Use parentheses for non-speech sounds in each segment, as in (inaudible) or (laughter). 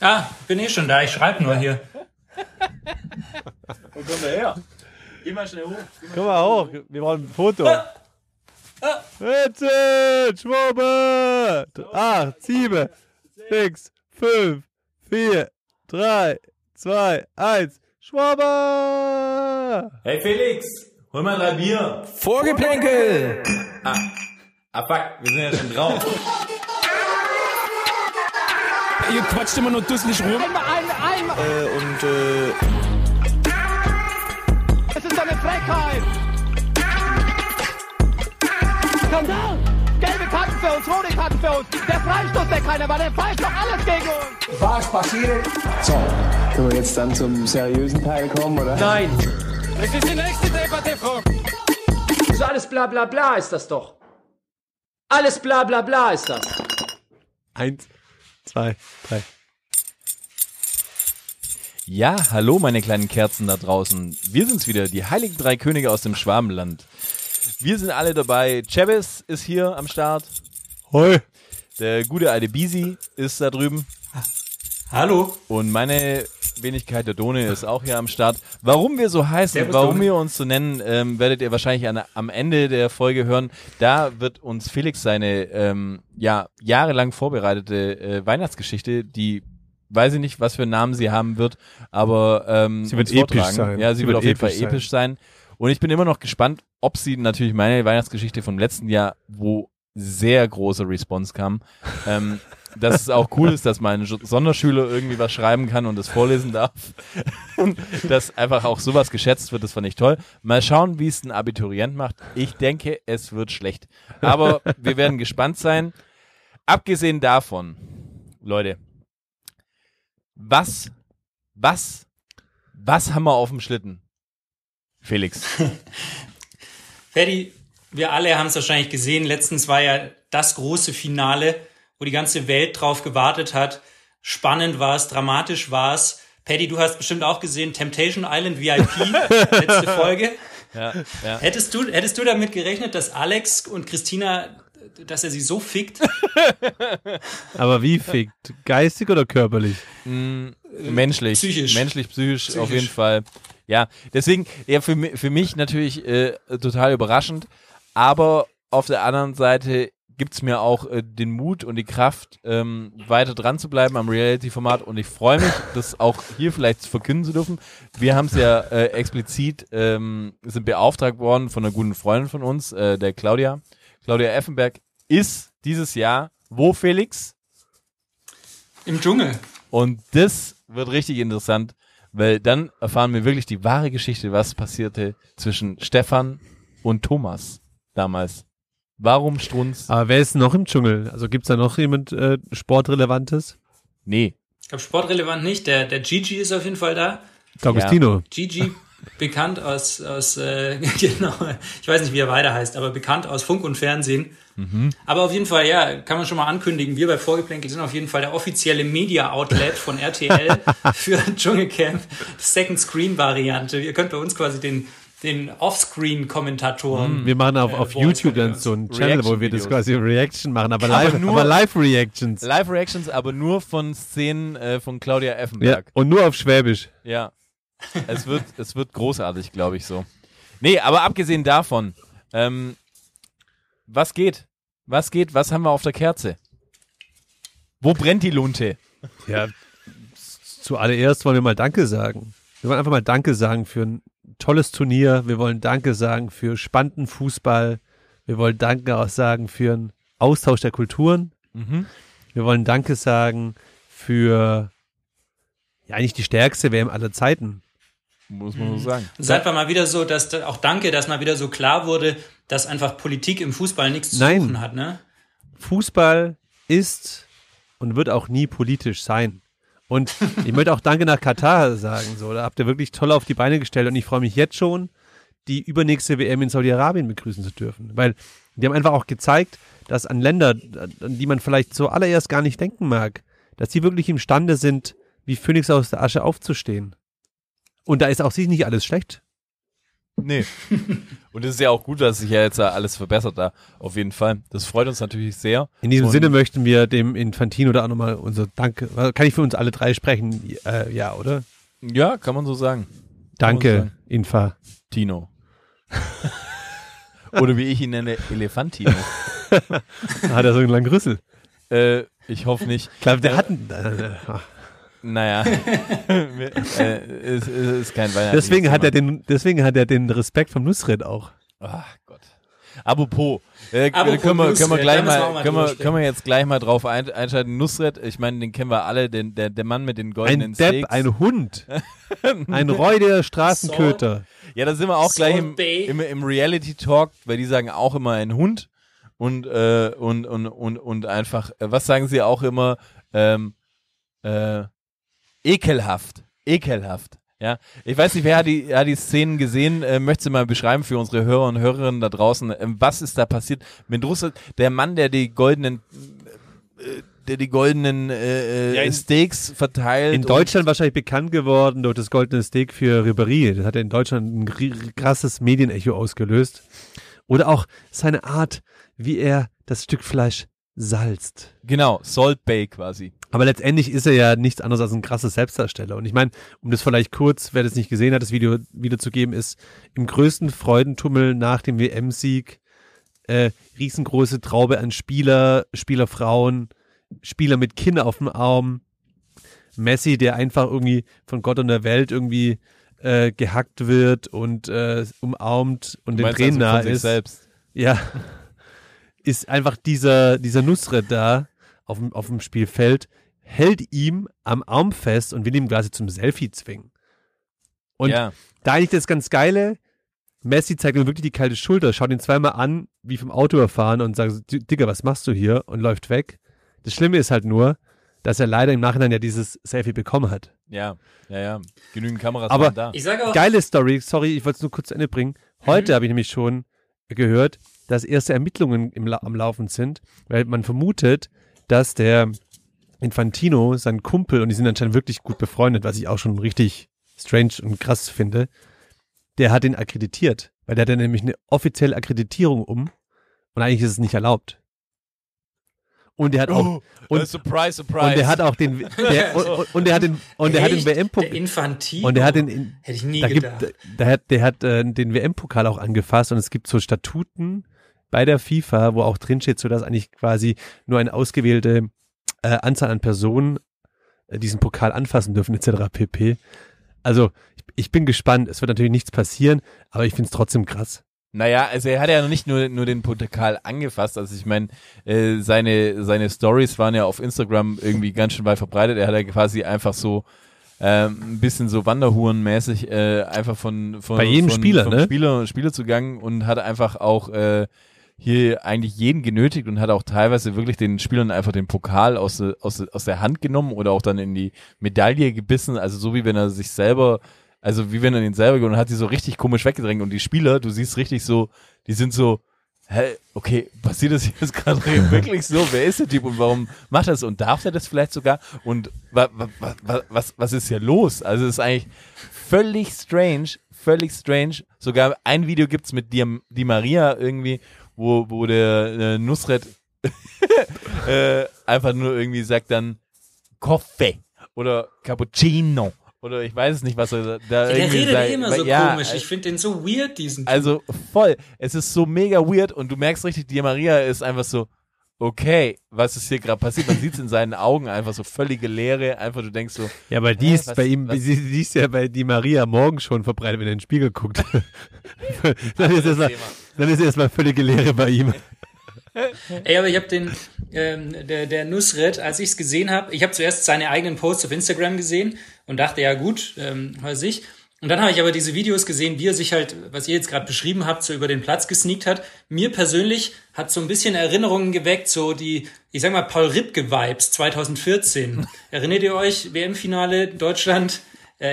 Ah, bin eh schon da. Ich schreibe nur hier. Wo kommt er her? Geh mal schnell hoch. Komm mal hoch, wir wollen ein Foto. Jetzt, Schwuppe! Acht, sieben, sechs, fünf, vier, drei, zwei, eins. Schwuppe! Hey Felix, hol mal drei Bier. Vorgeplänkel! Ah, ah fuck, wir sind ja schon drauf. Ihr quatscht immer nur dusselig rum. Äh, und äh, Es ist eine Frechheit! Skandal! Gelbe Karten für uns, rote Karten für uns. Der Freistoß, der keiner war, der pfeift doch alles gegen uns. so, können wir jetzt dann zum seriösen Teil kommen, oder? Nein! Das ist die nächste Debatte, Frau. So alles bla bla bla ist das doch. Alles bla bla bla ist das. Eins, zwei, drei. Ja, hallo meine kleinen Kerzen da draußen. Wir sind's wieder, die heiligen drei Könige aus dem Schwabenland. Wir sind alle dabei. Chavez ist hier am Start. Hoi! Der gute alte Bisi ist da drüben. Hallo. Und meine Wenigkeit der Done ist auch hier am Start. Warum wir so heißen, Servus, warum Done. wir uns so nennen, ähm, werdet ihr wahrscheinlich an, am Ende der Folge hören. Da wird uns Felix seine ähm, ja, jahrelang vorbereitete äh, Weihnachtsgeschichte, die weiß ich nicht, was für einen Namen sie haben wird, aber ähm, Sie wird episch vortragen. sein. Ja, sie, Sie wird, wird auf jeden Fall episch sein. episch sein. Und ich bin immer noch gespannt, ob sie natürlich meine Weihnachtsgeschichte vom letzten Jahr, wo sehr große Response kam, ähm, (laughs) dass es auch cool ist, dass mein Sonderschüler irgendwie was schreiben kann und das vorlesen darf. (laughs) Dass einfach auch sowas geschätzt wird, das fand ich toll. Mal schauen, wie es ein Abiturient macht. Ich denke, es wird schlecht. Aber wir werden gespannt sein. Abgesehen davon, Leute, was, was, was haben wir auf dem Schlitten? Felix. (laughs) Ferdi, wir alle haben es wahrscheinlich gesehen. Letztens war ja das große Finale, wo die ganze Welt drauf gewartet hat. Spannend war es, dramatisch war es. Paddy, du hast bestimmt auch gesehen, Temptation Island VIP, (laughs) letzte Folge. Ja, ja. Hättest du, hättest du damit gerechnet, dass Alex und Christina, dass er sie so fickt? (laughs) Aber wie fickt? Geistig oder körperlich? menschlich, Psychisch. menschlich, psychisch, auf Psychisch. jeden Fall. Ja, deswegen, ja, für, für mich natürlich äh, total überraschend, aber auf der anderen Seite gibt's mir auch äh, den Mut und die Kraft, ähm, weiter dran zu bleiben am Reality-Format und ich freue mich, das auch hier vielleicht verkünden zu dürfen. Wir haben es ja äh, explizit, ähm, sind beauftragt worden von einer guten Freundin von uns, äh, der Claudia. Claudia Effenberg ist dieses Jahr, wo Felix? Im Dschungel. Und das wird richtig interessant, weil dann erfahren wir wirklich die wahre Geschichte, was passierte zwischen Stefan und Thomas damals. Warum Strunz? Aber wer ist noch im Dschungel? Also gibt's da noch jemand äh, Sportrelevantes? Nee. Ich glaube, sportrelevant nicht. Der, der Gigi ist auf jeden Fall da. D'Agostino. Gigi, (laughs) bekannt aus, aus äh, (laughs) genau, ich weiß nicht, wie er weiter heißt, aber bekannt aus Funk und Fernsehen. Aber auf jeden Fall, ja, kann man schon mal ankündigen, wir bei Vorgeplänkel sind auf jeden Fall der offizielle Media-Outlet von (laughs) RTL für Dschungelcamp, Second Screen-Variante. Ihr könnt bei uns quasi den, den Offscreen-Kommentatoren Wir machen auf, auf Äh, YouTube dann so einen Channel, wo wir das quasi Reaction machen, aber Aber live, nur- aber live Reactions. Live-Reactions, aber nur von Szenen äh, von Claudia Ja, Effenberg. und nur auf Schwäbisch. Ja. Es wird, (laughs) es wird großartig, glaube ich so. Nee, aber abgesehen davon, ähm, was geht? Was geht? Was haben wir auf der Kerze? Wo brennt die Lunte? Ja, zuallererst wollen wir mal Danke sagen. Wir wollen einfach mal Danke sagen für ein tolles Turnier. Wir wollen Danke sagen für spannenden Fußball. Wir wollen Danke auch sagen für einen Austausch der Kulturen. Mhm. Wir wollen Danke sagen für ja eigentlich die stärkste WM aller Zeiten. Muss man so sagen. Ist einfach mal wieder so, dass da- auch danke, dass mal wieder so klar wurde, dass einfach Politik im Fußball nichts zu Nein. suchen hat, ne? Fußball ist und wird auch nie politisch sein. Und ich möchte auch Danke nach Katar sagen. So, da habt ihr wirklich toll auf die Beine gestellt und ich freue mich jetzt schon, die übernächste WM in Saudi-Arabien begrüßen zu dürfen. Weil die haben einfach auch gezeigt, dass an Länder, an die man vielleicht zuallererst gar nicht denken mag, dass die wirklich imstande sind, wie Phönix aus der Asche aufzustehen. Und da ist auch sich nicht alles schlecht. Nee. Und es ist ja auch gut, dass sich ja jetzt alles verbessert da. Auf jeden Fall. Das freut uns natürlich sehr. In diesem Und- Sinne möchten wir dem Infantino da auch nochmal unser Danke. Kann ich für uns alle drei sprechen? Äh, ja, oder? Ja, kann man so sagen. Danke, sagen. Infa. Tino. (laughs) Oder wie ich ihn nenne, Elefantino. (laughs) Hat er so einen langen Rüssel? äh, ich hoffe nicht. Ich glaube, der hat einen. Äh. Naja. (laughs) äh, es, es ist kein Weihnachten. deswegen, hat er den, deswegen hat er den Respekt vom Nusret auch. Ach Gott. Apropos, äh, Apropos können, wir, können, wir gleich mal, können, wir, können wir jetzt gleich mal drauf ein, einschalten. Nusret, ich meine, den kennen wir alle, den, der, der Mann mit den Ein goldenen Depp, Steaks. ein Hund. (laughs) Ein räudiger Straßenköter. ja, da sind wir auch gleich Salt im, im, im Reality Talk, weil die sagen auch immer ein Hund und, äh, und, und, und, und einfach, äh, was sagen sie auch immer? Ähm, äh, ekelhaft. Ekelhaft. Ja, ich weiß nicht, wer hat die, hat die Szenen gesehen, äh, möchte mal beschreiben für unsere Hörer und Hörerinnen da draußen, ähm, was ist da passiert mit Russland? Der Mann, der die goldenen, äh, der die goldenen äh, Ja, äh, in- Steaks verteilt. In Deutschland wahrscheinlich bekannt geworden durch das goldene Steak für Ribéry. Das hat ja in Deutschland ein krasses Medienecho ausgelöst. Oder auch seine Art, wie er das Stück Fleisch salzt. Genau, Salt Bay quasi. Aber letztendlich ist er ja nichts anderes als ein krasses Selbstdarsteller. Und ich meine, um das vielleicht kurz, wer das nicht gesehen hat, das Video wiederzugeben, ist im größten Freudentummel nach dem WM-Sieg äh, riesengroße Traube an Spieler, Spielerfrauen, Spieler mit Kinn auf dem Arm, Messi, der einfach irgendwie von Gott und der Welt irgendwie äh, gehackt wird und äh, umarmt und den Tränen also nahe ist. selbst. Ja. Ist einfach dieser, dieser Nusret da auf dem, auf dem Spielfeld, hält ihm am Arm fest und will ihm quasi zum Selfie zwingen. Und ja. da eigentlich das ganz Geile, Messi zeigt ihm wirklich die kalte Schulter, schaut ihn zweimal an, wie vom Auto erfahren und sagt, so, Digga, was machst du hier? Und läuft weg. Das Schlimme ist halt nur, dass er leider im Nachhinein ja dieses Selfie bekommen hat. Ja, ja, ja. Genügend Kameras Aber- waren da. Ich sage auch, Geile Story, sorry, ich wollte es nur kurz zu Ende bringen. Heute habe ich nämlich schon gehört, dass erste Ermittlungen im, La- am Laufen sind, weil man vermutet, dass der Infantino, sein Kumpel, und die sind anscheinend wirklich gut befreundet, was ich auch schon richtig strange und krass finde, der hat ihn akkreditiert, weil der hat ja nämlich eine offizielle Akkreditierung um und eigentlich ist es nicht erlaubt. Und der hat auch, und- äh, surprise, surprise. und der hat auch den, der, (laughs) und, und, der hat den, und der hat den echt? WM-Pokal, Infantino. und der hat den, in, Hätte ich nie da gedacht. gibt, der hat, der hat äh, den WM-Pokal auch angefasst und es gibt so Statuten bei der FIFA, wo auch drin steht, so dass eigentlich quasi nur eine ausgewählte äh, Anzahl an Personen äh, diesen Pokal anfassen dürfen, etc. pp. Also ich, ich bin gespannt. Es wird natürlich nichts passieren, aber ich finde es trotzdem krass. Naja, also er hat ja nicht nur, nur den Pokal angefasst. Also ich meine, äh, seine, seine Stories waren ja auf Instagram irgendwie ganz schön weit verbreitet. Er hat ja quasi einfach so ähm, ein bisschen so Wanderhurenmäßig äh, einfach von, von Bei jedem von, Spieler, vom ne? Spieler, Spielerzugang und hat einfach auch äh, hier eigentlich jeden genötigt und hat auch teilweise wirklich den Spielern einfach den Pokal aus, der- aus, aus der Hand genommen oder auch dann in die Medaille gebissen. Also so wie wenn er sich selber, also wie wenn er den selber gewonnen hat, sie so richtig komisch weggedrängt und die Spieler, du siehst richtig so, die sind so, hä, okay, passiert das jetzt gerade (laughs) wirklich so? Wer ist der Typ und warum macht er das? Und darf er das vielleicht sogar? Und wa, wa, wa, was, was ist hier los? Also es ist eigentlich völlig strange, völlig strange. Sogar ein Video gibt's mit Di, Di Maria irgendwie, wo, wo der äh, Nusret (laughs) äh, einfach nur irgendwie sagt dann Kaffee oder Cappuccino oder ich weiß es nicht, was er da der irgendwie redet sagt. immer so Ja, komisch. Ich finde den so weird, diesen Typ. also voll. Es ist so mega weird und du merkst richtig, Di Maria ist einfach so, okay, was ist hier gerade passiert? Man sieht es in seinen Augen einfach so völlige Leere. Einfach, du denkst so, Ja, aber die ist was- bei ihm, was- die, die ist ja bei die Maria morgen schon verbreitet, wenn er in den Spiegel guckt. (laughs) dann ist erstmal, dann ist erstmal völlige Leere bei ihm. Ey, aber ich habe den, ähm, der, der Nusret, als ich es gesehen habe, ich habe zuerst seine eigenen Posts auf Instagram gesehen und dachte, ja gut, ähm, weiß ich. Und dann habe ich aber diese Videos gesehen, wie er sich halt, was ihr jetzt gerade beschrieben habt, so über den Platz gesneakt hat. Mir persönlich hat so ein bisschen Erinnerungen geweckt, so die, ich sag mal, Paul Ripke-Vibes 2014. (laughs) Erinnert ihr euch, WM-Finale Deutschland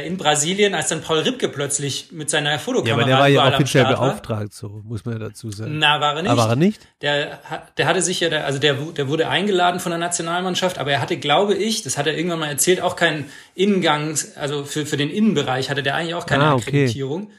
in Brasilien, als dann Paul Ripke plötzlich mit seiner Ja, Fotokamera aber der war ja offiziell war? beauftragt, so muss man ja dazu sagen. Na, war er nicht. Aber war er nicht? Der, der hatte sich ja, also der, der wurde eingeladen von der Nationalmannschaft, aber er hatte, glaube ich, das hat er irgendwann mal erzählt, auch keinen Innengang, also für, für den Innenbereich hatte der eigentlich auch keine Ah, okay. Akkreditierung.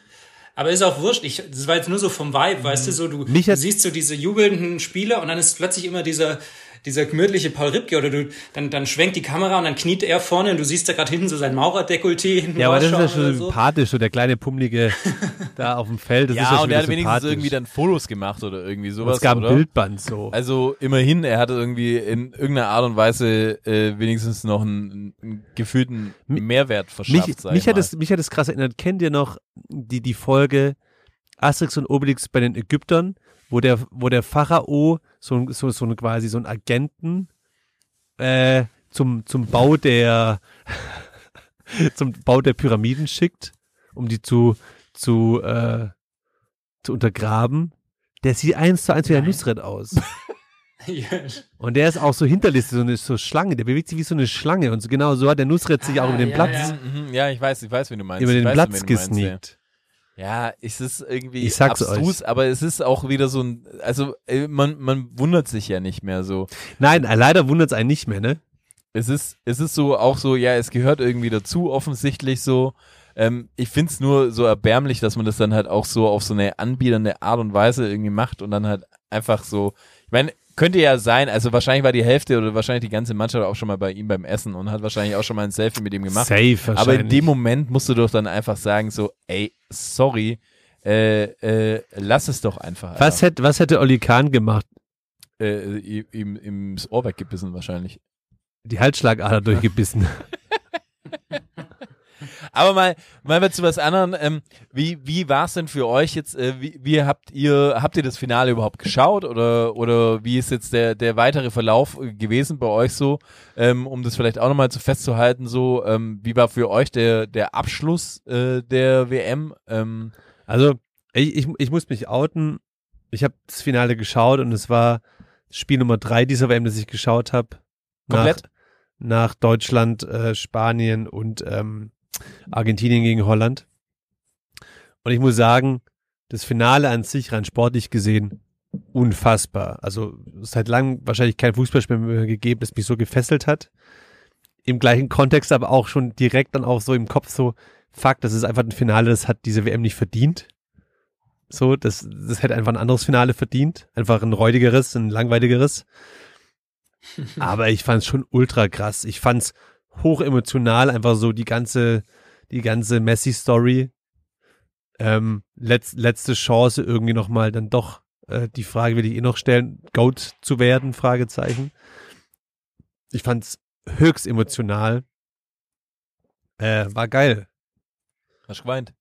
Aber ist auch wurscht. Ich, das war jetzt nur so vom Vibe, weißt du, so du, du siehst so diese jubelnden Spieler und dann ist plötzlich immer dieser, dieser gemütliche Paul Ripke oder du, dann, dann schwenkt die Kamera und dann kniet er vorne und du siehst da gerade hinten so sein Maurerdekolleté hinten Ja, aber das ist ja schon so. sympathisch, so der kleine Pummelige (laughs) da auf dem Feld. Das ist ja Ja, schon und er hat wenigstens irgendwie dann Fotos gemacht oder irgendwie Und sowas, es gab oder? ein Bildband so. Also immerhin, er hatte irgendwie in irgendeiner Art und Weise äh, wenigstens noch einen, einen gefühlten Mehrwert verschafft. mich, mich, ich hat es, mich hat es krass erinnert. Kennt ihr noch die, die Folge Asterix und Obelix bei den Ägyptern, wo der, wo der Pharao so, ein- so, so ein quasi so einen Agenten äh, zum, zum Bau der (laughs) zum Bau der Pyramiden schickt, um die zu, zu, äh, zu untergraben. Der sieht eins zu eins wie ein. Nusret aus. (laughs) Und der ist auch so hinterlistet, so eine so Schlange. Der bewegt sich wie so eine Schlange. Und so, genau so hat der Nusret sich auch Ah, über den ja, Platz, ja. Mhm, ja, ich weiß, ich weiß, wen du meinst. über den weiß, Platz meinst, ja. Ja, es ist irgendwie Ich sag's abstrus, aber es ist auch wieder so ein, also äh, man, man wundert sich ja nicht mehr so. Nein, leider wundert es einen nicht mehr, ne? Es ist, es ist so auch so, ja, es gehört irgendwie dazu, offensichtlich so. Ähm, ich find's nur so erbärmlich, dass man das dann halt auch so auf so eine anbiedernde Art und Weise irgendwie macht und dann halt einfach so, ich meine, könnte ja sein, also wahrscheinlich war die Hälfte oder wahrscheinlich die ganze Mannschaft auch schon mal bei ihm beim Essen und hat wahrscheinlich auch schon mal ein Selfie mit ihm gemacht. Safe wahrscheinlich. Aber in dem Moment musst du doch dann einfach sagen so, ey, sorry, äh, äh, lass es doch einfach. was, hätte, was hätte Olli Kahn gemacht? Äh, ihm, ihm, ihm das Ohr weggebissen wahrscheinlich. Die Halsschlagader durchgebissen. (laughs) Aber mal, mal zu was anderem. Ähm, wie wie war es denn für euch jetzt? Äh, wie, wie habt ihr habt ihr das Finale überhaupt geschaut oder oder wie ist jetzt der der weitere Verlauf gewesen bei euch so? Ähm, um das vielleicht auch nochmal zu festzuhalten so, ähm, wie war für euch der der Abschluss äh, der WM? Ähm, Also, ich, ich, ich muss mich outen. Ich habe das Finale geschaut und es war Spiel Nummer drei dieser WM, das ich geschaut habe. Komplett? Nach, nach Deutschland, äh, Spanien und ähm, Argentinien gegen Holland. Und ich muss sagen, das Finale an sich, rein sportlich gesehen, unfassbar. Also seit langem wahrscheinlich kein Fußballspiel mehr gegeben, das mich so gefesselt hat. Im gleichen Kontext aber auch schon direkt dann auch so im Kopf so, fuck, das ist einfach ein Finale, das hat diese WM nicht verdient. So, das, das hätte einfach ein anderes Finale verdient. Einfach ein räudigeres, ein langweiligeres. (laughs) Aber ich fand's schon ultra krass. Ich fand's hoch emotional, einfach so die ganze, die ganze Messi-Story. Ähm, letz, letzte Chance irgendwie nochmal dann doch, äh, die Frage will ich eh noch stellen, Goat zu werden, Fragezeichen. Ich fand's höchst emotional. Äh, war geil. hast du geweint?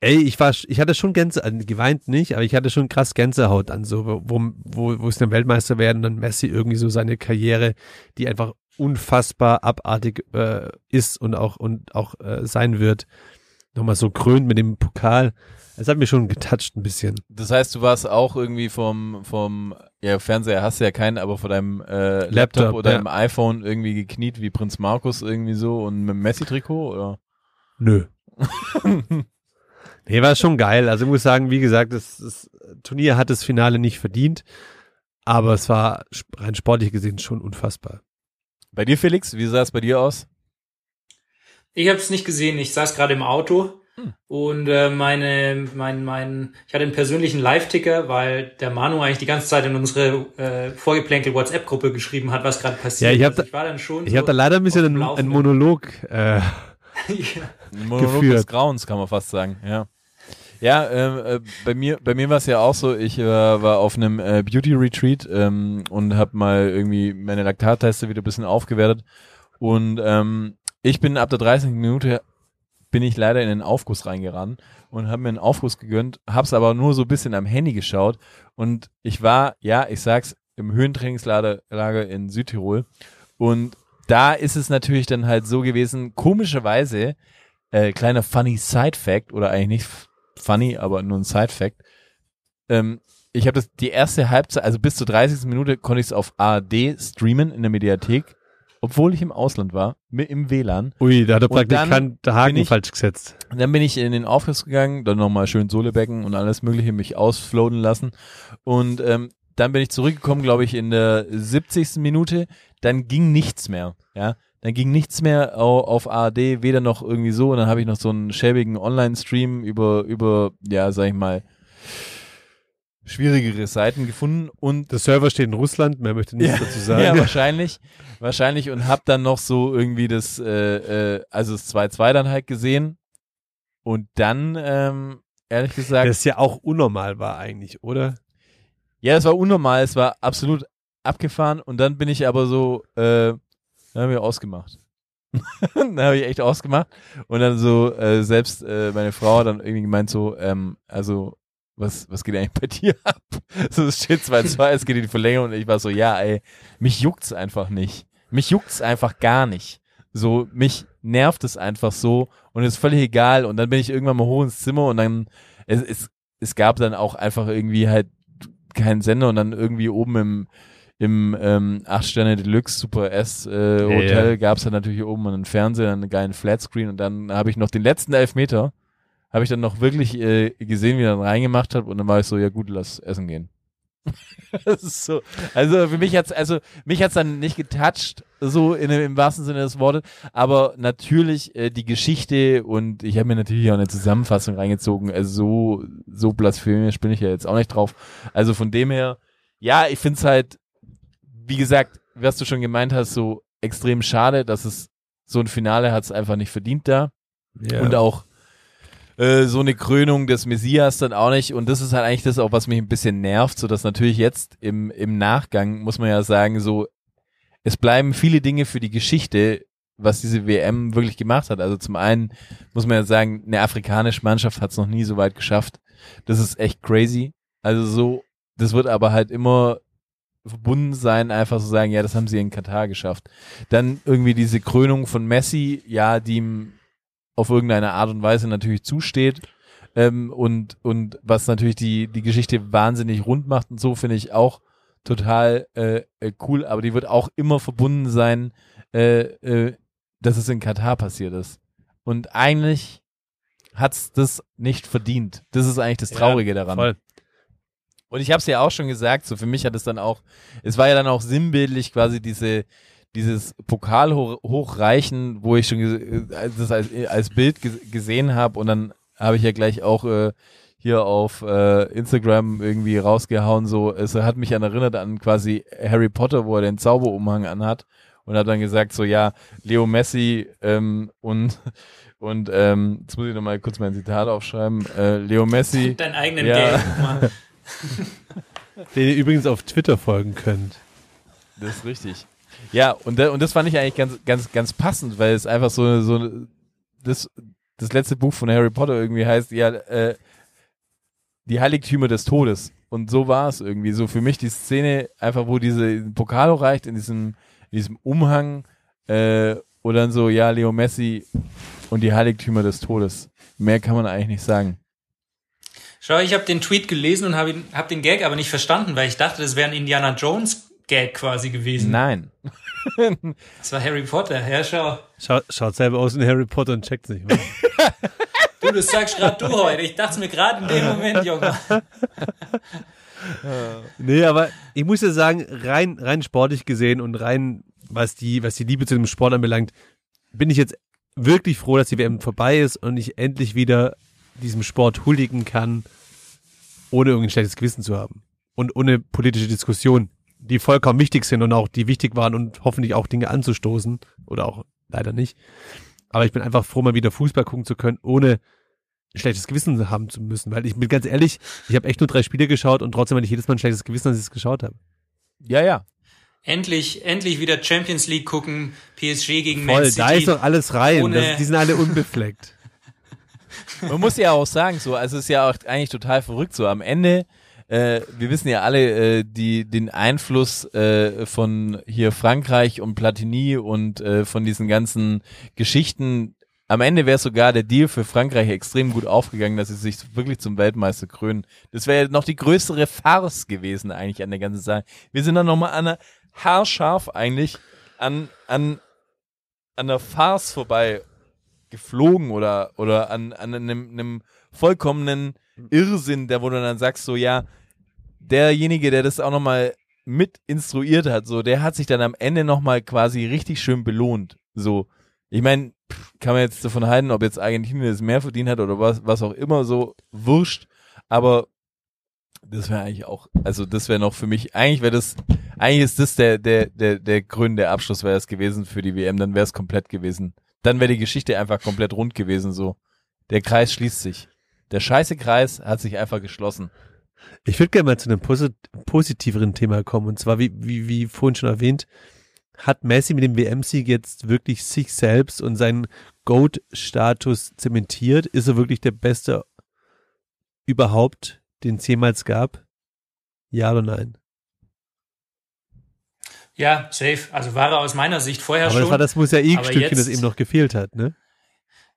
Ey, ich war, ich hatte schon Gänse, also geweint nicht, aber ich hatte schon krass Gänsehaut an, so, wo, wo, wo es dann Weltmeister werden, dann Messi irgendwie so seine Karriere, die einfach unfassbar abartig äh, ist und auch, und auch äh, sein wird, nochmal so krönt mit dem Pokal. Es hat mir schon getoucht ein bisschen. Das heißt, du warst auch irgendwie vom, vom, ja, Fernseher hast du ja keinen, aber vor deinem äh, Laptop, Laptop, oder ja. im iPhone irgendwie gekniet wie Prinz Markus irgendwie so und mit dem Messi-Trikot oder? Nö. (laughs) nee, war schon geil. Also ich muss sagen, wie gesagt, das, das Turnier hat das Finale nicht verdient, aber es war rein sportlich gesehen schon unfassbar. Bei dir, Felix, wie sah es bei dir aus? Ich habe es nicht gesehen. Ich saß gerade im Auto Hm. und äh, meine, mein, mein, ich hatte einen persönlichen Live-Ticker, weil der Manu eigentlich die ganze Zeit in unsere äh, vorgeplänkel WhatsApp-Gruppe geschrieben hat, was gerade passiert. Ja, ich hab Also da- war dann schon. Ich so habe da leider ein bisschen einen, einen. Monolog. Äh, (laughs) ja. Ein Monolog Geführt. des Grauens, kann man fast sagen, ja. Ja, ähm, äh, bei mir, bei mir war es ja auch so, ich äh, war auf einem äh, Beauty-Retreat ähm, und habe mal irgendwie meine Laktatteste wieder ein bisschen aufgewertet und ähm, ich bin ab der 30. Minute bin ich leider in den Aufguss reingeraten und habe mir einen Aufguss gegönnt, hab's aber nur so ein bisschen am Handy geschaut und ich war, ja, ich sag's, im Höhentrainingslager Lager in Südtirol und da ist es natürlich dann halt so gewesen, komischerweise, äh, kleiner funny Side Fact oder eigentlich nicht funny, aber nur ein Side Fact. Ähm, ich habe das die erste Halbzeit, also bis zur 30. Minute konnte ich es auf ARD streamen in der Mediathek, obwohl ich im Ausland war, im WLAN. ui, da hat dann Praktikant der Haken ich- falsch gesetzt. Dann bin ich in den Aufriss gegangen, dann nochmal schön Sohlebecken und alles mögliche mich ausfloaten lassen. Und ähm, dann bin ich zurückgekommen, glaube ich, in der 70. Minute. Dann ging nichts mehr. Ja, Dann ging nichts mehr au- auf ARD, weder noch irgendwie so. Und dann habe ich noch so einen schäbigen Online-Stream über, über, ja, sag ich mal, schwierigere Seiten gefunden und Der Server steht in Russland, mehr möchte nichts dazu sagen. ja, wahrscheinlich. Wahrscheinlich und hab dann noch so irgendwie das, äh, äh, also das 2-2 dann halt gesehen. Und dann, ähm, ehrlich gesagt, Das ja auch unnormal war eigentlich, oder? ja, es war unnormal, es war absolut abgefahren. Und dann bin ich aber so, äh, dann haben wir ausgemacht. (laughs) dann habe ich echt ausgemacht. Und dann so, äh, selbst äh, meine Frau hat dann irgendwie gemeint so, ähm, also, was, was geht eigentlich bei (laughs) dir ab? So, es steht 2-2, es geht in die Verlängerung und ich war so, ja, ey, mich juckt's einfach nicht. Mich juckt's einfach gar nicht. So, mich nervt es einfach so und es ist völlig egal. Und dann bin ich irgendwann mal hoch ins Zimmer und dann, es, es, es gab dann auch einfach irgendwie halt keinen Sender und dann irgendwie oben im, im ähm, 8 Sterne Deluxe Super S äh, Hotel ja. gab's dann natürlich oben einen Fernseher, einen geilen Flatscreen und dann habe ich noch den letzten Elfmeter, habe ich dann noch wirklich äh, gesehen, wie er dann reingemacht hat und dann war ich so, ja gut, lass essen gehen. (laughs) das ist so, also für mich hat's, also mich hat's dann nicht getoucht, so in, im wahrsten Sinne des Wortes, aber natürlich äh, die Geschichte und ich habe mir natürlich auch eine Zusammenfassung reingezogen, also so, so blasphemisch bin ich ja jetzt auch nicht drauf. Also von dem her, ja, ich find's halt, wie gesagt, was du schon gemeint hast, so extrem schade, dass es so ein Finale hat's einfach nicht verdient da. Ja. Und auch äh, so eine Krönung des Messias dann auch nicht. Und das ist halt eigentlich das auch, was mich ein bisschen nervt, so dass natürlich jetzt im, im Nachgang muss man ja sagen, so es bleiben viele Dinge für die Geschichte, was diese WM wirklich gemacht hat. Also zum einen muss man ja sagen, eine afrikanische Mannschaft hat es noch nie so weit geschafft. Das ist echt crazy. Also so, das wird aber halt immer verbunden sein, einfach so sagen, ja, das haben sie in Katar geschafft. Dann irgendwie diese Krönung von Messi, ja, die ihm auf irgendeine Art und Weise natürlich zusteht. Ähm, und, und was natürlich die, die Geschichte wahnsinnig rund macht und so, finde ich auch total äh, äh, cool, aber die wird auch immer verbunden sein, äh, äh, dass es in Katar passiert ist. Und eigentlich hat's das nicht verdient. Das ist eigentlich das Traurige daran. Voll. Und ich habe es ja auch schon gesagt, so für mich hat es dann auch, es war ja dann auch sinnbildlich quasi diese dieses Pokal hoch, hochreichen, wo ich schon äh, das als, als Bild ge gesehen habe und dann habe ich ja gleich auch äh, hier auf äh, Instagram irgendwie rausgehauen, so es hat mich an erinnert an quasi Harry Potter, wo er den Zauberumhang anhat und hat dann gesagt so ja Leo Messi ähm, und und ähm, jetzt muss ich noch mal kurz mein Zitat aufschreiben äh, Leo Messi Deinen eigenen Ja. Gag. (laughs) (laughs) Den ihr übrigens auf Twitter folgen könnt. Das ist richtig. Ja, und, da, und das fand ich eigentlich ganz, ganz, ganz passend, weil es einfach so, so das, das letzte Buch von Harry Potter irgendwie heißt, ja, äh, die Heiligtümer des Todes. Und so war es irgendwie. So für mich die Szene, einfach wo diese Pokal reicht, in diesem, in diesem Umhang, äh, und dann so, ja, Leo Messi und die Heiligtümer des Todes. Mehr kann man eigentlich nicht sagen. Schau, ich habe den Tweet gelesen und habe hab den Gag aber nicht verstanden, weil ich dachte, das wäre ein Indiana Jones Gag quasi gewesen. Nein. (laughs) Das war Harry Potter. Ja, schau. Schaut, schaut selber aus in Harry Potter und checkt's nicht mehr. Du, das sagst gerade du heute. Ich dachte mir gerade in dem Moment, Junge. (laughs) Nee, aber ich muss ja sagen, rein, rein sportlich gesehen und rein, was die, was die Liebe zu dem Sport anbelangt, bin ich jetzt wirklich froh, dass die WM vorbei ist und ich endlich wieder diesem Sport huldigen kann, ohne irgendein schlechtes Gewissen zu haben. Und ohne politische Diskussion, die vollkommen wichtig sind und auch die wichtig waren und hoffentlich auch Dinge anzustoßen. Oder auch leider nicht. Aber ich bin einfach froh, mal wieder Fußball gucken zu können, ohne ein schlechtes Gewissen haben zu müssen. Weil ich bin ganz ehrlich, ich habe echt nur drei Spiele geschaut und trotzdem hatte ich jedes Mal ein schlechtes Gewissen, als ich es geschaut habe. Ja, ja. Endlich, endlich wieder Champions League gucken. PSG gegen Voll, Man City. da ist doch alles rein. Das, die sind alle unbefleckt. Man muss ja auch sagen, so, also es ist ja auch eigentlich total verrückt so. Am Ende, äh, wir wissen ja alle, äh, die den Einfluss äh, von hier Frankreich und Platini und äh, von diesen ganzen Geschichten. Am Ende wäre sogar der Deal für Frankreich extrem gut aufgegangen, dass sie sich wirklich zum Weltmeister krönen. Das wäre noch die größere Farce gewesen eigentlich an der ganzen Sache. Wir sind dann nochmal an einer haarscharf eigentlich an an an der Farce vorbei geflogen oder, oder an, an einem, einem vollkommenen Irrsinn, der wo du dann sagst, so ja, derjenige, der das auch nochmal mit instruiert hat, so, der hat sich dann am Ende nochmal quasi richtig schön belohnt. So, ich meine, kann man jetzt davon halten, ob jetzt Argentinien das mehr verdient hat oder was, was auch immer, so wurscht. Aber das wäre eigentlich auch, also das wäre noch für mich, eigentlich wäre das, eigentlich ist das der, der, der, der gründe Abschluss wäre es gewesen für die WM, dann wäre es komplett gewesen. Dann wäre die Geschichte einfach komplett rund gewesen, so. Der Kreis schließt sich. Der scheiße Kreis hat sich einfach geschlossen. Ich würde gerne mal zu einem posit positiveren Thema kommen. Und zwar, wie, wie, wie vorhin schon erwähnt, hat Messi mit dem WM-Sieg jetzt wirklich sich selbst und seinen GOAT-Status zementiert? Ist er wirklich der Beste überhaupt, den es jemals gab? Ja oder nein? Ja, safe. Also war er aus meiner Sicht vorher Aber schon. das war das Mosaikstückchen, jetzt- das eben noch gefehlt hat, ne?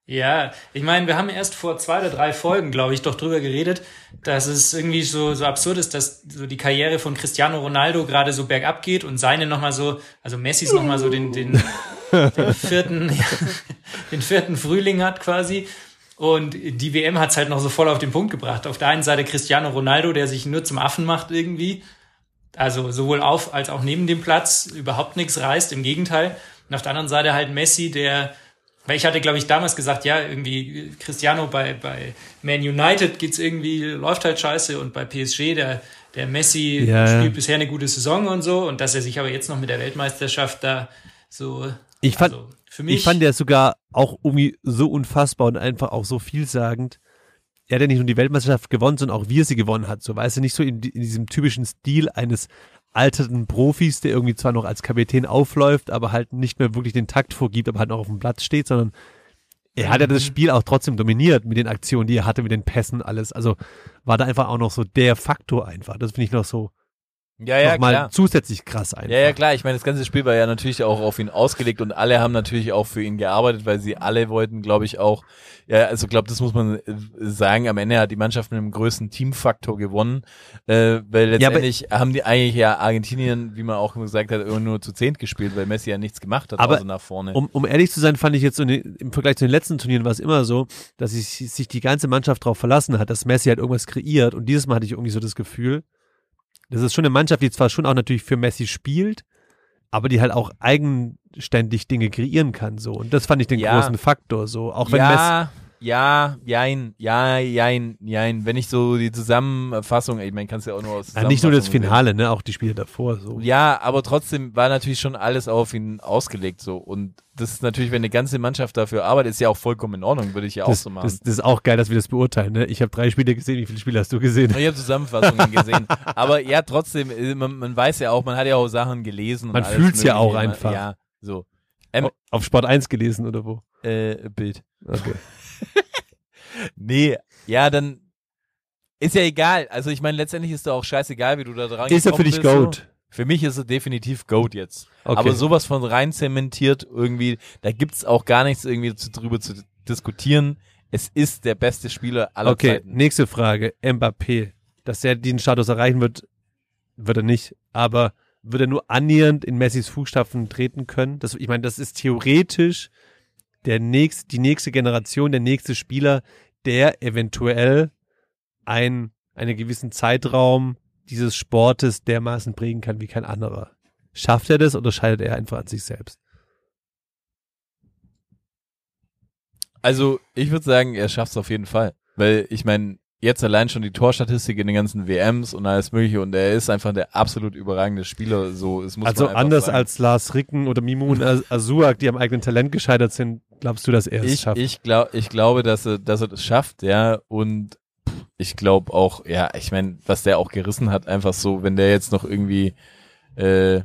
Ja, ich meine, wir haben erst vor zwei oder drei Folgen, glaube ich, doch drüber geredet, dass es irgendwie so, so absurd ist, dass so die Karriere von Cristiano Ronaldo gerade so bergab geht und seine nochmal so, also Messis nochmal so den, den, den (laughs) vierten, den vierten Frühling hat quasi. Und die WM hat's halt noch so voll auf den Punkt gebracht. Auf der einen Seite Cristiano Ronaldo, der sich nur zum Affen macht irgendwie. Also sowohl auf als auch neben dem Platz überhaupt nichts reißt, im Gegenteil. Und auf der anderen Seite halt Messi, der weil ich hatte, glaube ich, damals gesagt, ja, irgendwie Cristiano bei, bei Man United geht's irgendwie, läuft halt scheiße und bei PSG, der, der Messi Ja, ja. spielt bisher eine gute Saison und so und dass er sich aber jetzt noch mit der Weltmeisterschaft da so, Ich fand, also für mich, ich fand der sogar auch irgendwie so unfassbar und einfach auch so vielsagend. Er hat ja nicht nur die Weltmeisterschaft gewonnen, sondern auch wie er sie gewonnen hat. So, weißt du, nicht so in, in diesem typischen Stil eines alterten Profis, der irgendwie zwar noch als Kapitän aufläuft, aber halt nicht mehr wirklich den Takt vorgibt, aber halt noch auf dem Platz steht, sondern er hat ja das Spiel auch trotzdem dominiert mit den Aktionen, die er hatte, mit den Pässen, alles. Also war da einfach auch noch so der Faktor einfach. Das finde ich noch so Ja, ja, nochmal klar. zusätzlich krass einfach. Ja, ja, klar. Ich meine, das ganze Spiel war ja natürlich auch auf ihn ausgelegt und alle haben natürlich auch für ihn gearbeitet, weil sie alle wollten, glaube ich, auch, ja, also glaube, das muss man äh, sagen, am Ende hat die Mannschaft mit einem größten Teamfaktor gewonnen, äh, weil Ja, letztendlich haben die eigentlich ja Argentinien, wie man auch gesagt hat, immer nur zu zehnt gespielt, weil Messi ja nichts gemacht hat, Aber außer nach vorne. Um, um ehrlich zu sein, fand ich jetzt so den- im Vergleich zu den letzten Turnieren war es immer so, dass sich, sich die ganze Mannschaft darauf verlassen hat, dass Messi halt irgendwas kreiert. Und dieses Mal hatte ich irgendwie so das Gefühl, das ist schon eine Mannschaft, die zwar schon auch natürlich für Messi spielt, aber die halt auch eigenständig Dinge kreieren kann. So. Und das fand ich den Ja. großen Faktor. So. Auch wenn Messi. Ja, jein, ja, jein, jein. Wenn ich so die Zusammenfassung, ich meine, kannst ja auch nur aus Ja, nicht nur das Zusammenfassungen sehen. Finale, ne? Auch die Spiele davor. So. Ja, aber trotzdem war natürlich schon alles auf ihn ausgelegt so. Und das ist natürlich, wenn eine ganze Mannschaft dafür arbeitet, ist ja auch vollkommen in Ordnung, würde ich ja auch das, so machen. das, das ist auch geil, dass wir das beurteilen. Ne? Ich habe drei Spiele gesehen. Wie viele Spiele hast du gesehen? ich habe Zusammenfassungen gesehen. Aber ja, trotzdem, äh, man, man weiß ja auch, man hat ja auch Sachen gelesen. Man alles fühlt's ja auch einfach. Ja, so. Ähm, Auf Sport 1 gelesen oder wo? äh, Bild. Okay. Nee, ja, dann ist ja egal. Also ich meine, letztendlich ist da auch scheißegal, wie du da dran Ist er für dich bist, Goat? So. Für mich ist er definitiv Goat jetzt. Okay. Aber sowas von rein zementiert irgendwie, da gibt's auch gar nichts irgendwie zu, drüber zu diskutieren. Es ist der beste Spieler aller Okay, Zeiten. nächste Frage. Mbappé. Dass er diesen Status erreichen wird, wird er nicht. Aber wird er nur annähernd in Messis Fußstapfen treten können? Das, ich meine, das ist theoretisch der nächste, die nächste Generation, der nächste Spieler, der eventuell ein, einen gewissen Zeitraum dieses Sportes dermaßen prägen kann wie kein anderer. Schafft er das oder scheidet er einfach an sich selbst? Also ich würde sagen, er schafft's auf jeden Fall. Weil ich meine, jetzt allein schon die Torstatistik in den ganzen WMs und alles mögliche und er ist einfach der absolut überragende Spieler. So, es muss Also anders sagen. als Lars Ricken oder Mimun Azuak, die am eigenen Talent gescheitert sind, glaubst du, dass er es ich, schafft? ich, glaub, ich glaube, dass er, dass er das schafft, ja. Und ich glaube auch, ja, ich meine, was der auch gerissen hat, einfach so, wenn der jetzt noch irgendwie, äh,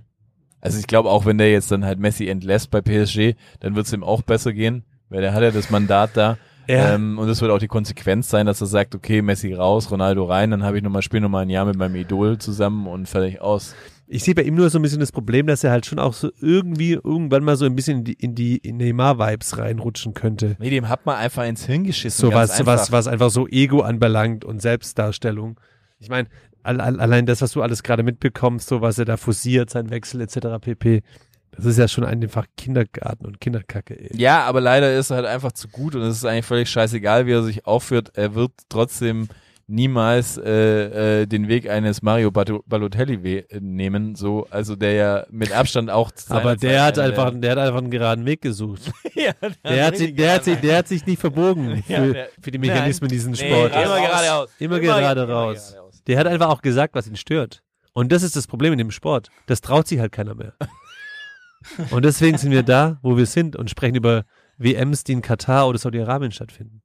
also ich glaube auch, wenn der jetzt dann halt Messi entlässt bei PSG, dann wird es ihm auch besser gehen, weil der hat ja das Mandat da. Ja. Ähm, und das wird auch die Konsequenz sein, dass er sagt, okay, Messi raus, Ronaldo rein, dann habe ich nochmal, spiele nochmal ein Jahr mit meinem Idol zusammen und fertig aus. Ich sehe bei ihm nur so ein bisschen das Problem, dass er halt schon auch so irgendwie irgendwann mal so ein bisschen in die, in die in Neymar-Vibes reinrutschen könnte. Nee, dem hat man einfach ins Hirn geschissen. So was, einfach. was, was einfach so Ego anbelangt und Selbstdarstellung. Ich meine, all, all, allein das, was du alles gerade mitbekommst, so was er da forciert, sein Wechsel etc. pp. Das ist ja schon einfach Kindergarten und Kinderkacke. Ey. Ja, aber leider ist er halt einfach zu gut und es ist eigentlich völlig scheißegal, wie er sich aufführt. Er wird trotzdem niemals äh, äh, den Weg eines Mario Balotelli we äh, nehmen, so also der ja mit Abstand auch Aber der Zeit hat einfach, der hat einfach einen geraden Weg gesucht. (laughs) ja, Der hat, sich, der, hat sich, der hat sich nicht verbogen Ja, für, der- für die Mechanismen dieses Nee, Sports. immer geradeaus. Immer gerade immer raus. geradeaus. Der hat einfach auch gesagt, was ihn stört. Und das ist das Problem in dem Sport. Das traut sich halt keiner mehr. (laughs) Und deswegen sind wir da, wo wir sind und sprechen über WMs, die in Katar oder Saudi-Arabien stattfinden.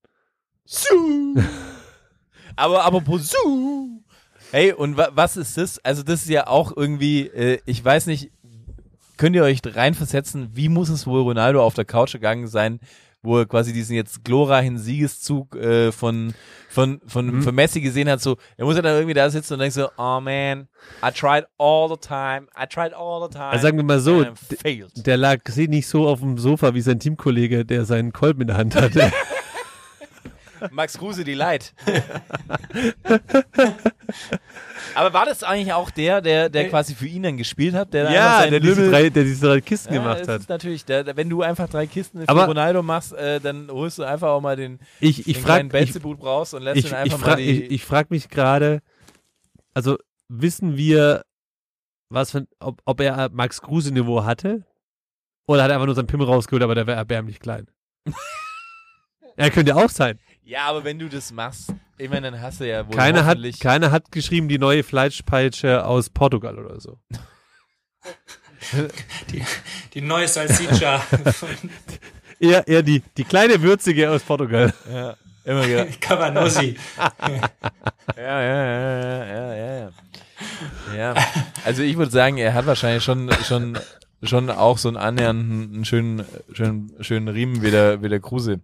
(laughs) Aber aber Bosu. Hey, und wa was ist das? Also das ist ja auch irgendwie, äh, ich weiß nicht, könnt ihr euch reinversetzen, wie muss es wohl Ronaldo auf der Couch gegangen sein, wo er quasi diesen jetzt glorreichen Siegeszug äh, von von von, von Messi gesehen hat, so, er muss ja dann irgendwie da sitzen und denkt so, oh man, I tried all the time, I tried all the time. Also sagen wir mal so. Der lag nicht so auf dem Sofa wie sein Teamkollege, der seinen Kolben in der Hand hatte. (laughs) Max Kruse, die Leid. Aber war das eigentlich auch der, der, der quasi für ihn dann gespielt hat, der ja, der diese, drei, der diese drei Kisten Ja, gemacht hat. Natürlich, der, wenn du einfach drei Kisten für Aber- Ronaldo machst, äh, dann holst du einfach auch mal den, Ich, ich den frage kleinen Belzebub raus und lässt ich, ihn ich, einfach mal frag, die. ich, ich frag mich gerade, also wissen wir, was für, ob, ob er Max Kruse Niveau hatte? Oder hat er einfach nur seinen Pimmel rausgeholt, aber der wäre erbärmlich klein? (laughs) er könnte auch sein. Ja, aber wenn du das machst, ich meine, dann hast du ja wohl Keiner hat, keiner hat geschrieben, die neue Fleischpeitsche aus Portugal oder so. (laughs) Die, die neue Salsiccia von (laughs) Eher, eher die, die kleine Würzige aus Portugal. ja, immer wieder. (laughs) Cavanossi. Ja, ja, ja, ja, ja, ja, ja. Ja, also ich würde sagen, er hat wahrscheinlich schon, schon, schon auch so einen annähernden, einen schönen, schönen, schönen Riemen wie der, wie der Kruse.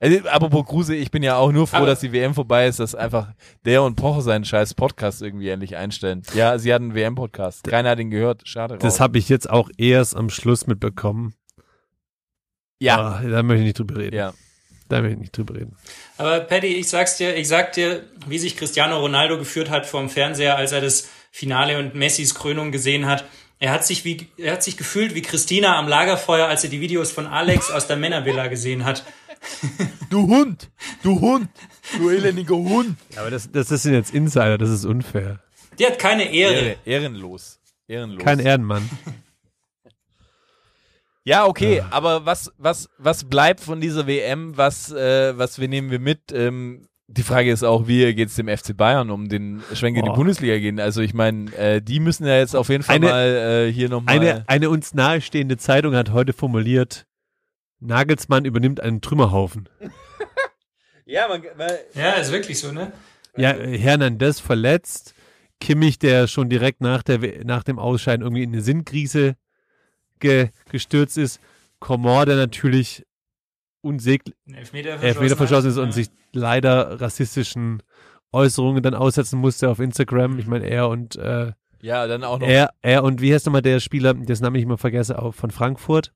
Also, apropos Kruse, ich bin ja auch nur froh, Aber- dass die WM vorbei ist, dass einfach der und Pocher seinen scheiß Podcast irgendwie endlich einstellen. Ja, sie hatten einen WM-Podcast. Keiner hat ihn gehört. Schade. Das habe ich jetzt auch erst am Schluss mitbekommen. ja, Ah, da möchte ich nicht drüber reden. ja. Da möchte ich nicht drüber reden. Aber Paddy, ich sag's dir, ich sag dir, wie sich Cristiano Ronaldo geführt hat vorm Fernseher, als er das Finale und Messis Krönung gesehen hat. Er hat sich wie, er hat sich gefühlt wie Christina am Lagerfeuer, als er die Videos von Alex aus der Männervilla gesehen hat. (laughs) Du Hund! Du Hund! Du elendiger Hund! Aber das, das sind jetzt Insider, das ist unfair. Der hat keine Ehre. Ehre, ehrenlos. Ehrenlos. Kein Ehrenmann. Ja, okay, aber was, was, was bleibt von dieser WM? Was, äh, was wir nehmen wir mit? Ähm, die Frage ist auch, wie geht es dem FC Bayern um den Schwenk in die Boah. Bundesliga gehen? Also ich meine, äh, die müssen ja jetzt auf jeden Fall Eine- mal äh, hier nochmal. Eine, eine uns nahestehende Zeitung hat heute formuliert, Nagelsmann übernimmt einen Trümmerhaufen. (laughs) ja, man, man, Ja, ist wirklich so, ne? Ja, Hernandez verletzt, Kimmich, der schon direkt nach, der, nach dem Ausscheiden irgendwie in eine Sinnkrise ge, gestürzt ist, Komor, der natürlich unsäglich Elfmeter verschossen, Elfmeter verschossen ist hat. und sich leider rassistischen Äußerungen dann aussetzen musste auf Instagram. Ich meine, er und äh, ja, dann auch noch. er, er und wie heißt nochmal der Spieler, dessen Namen ich immer vergesse, auch von Frankfurt,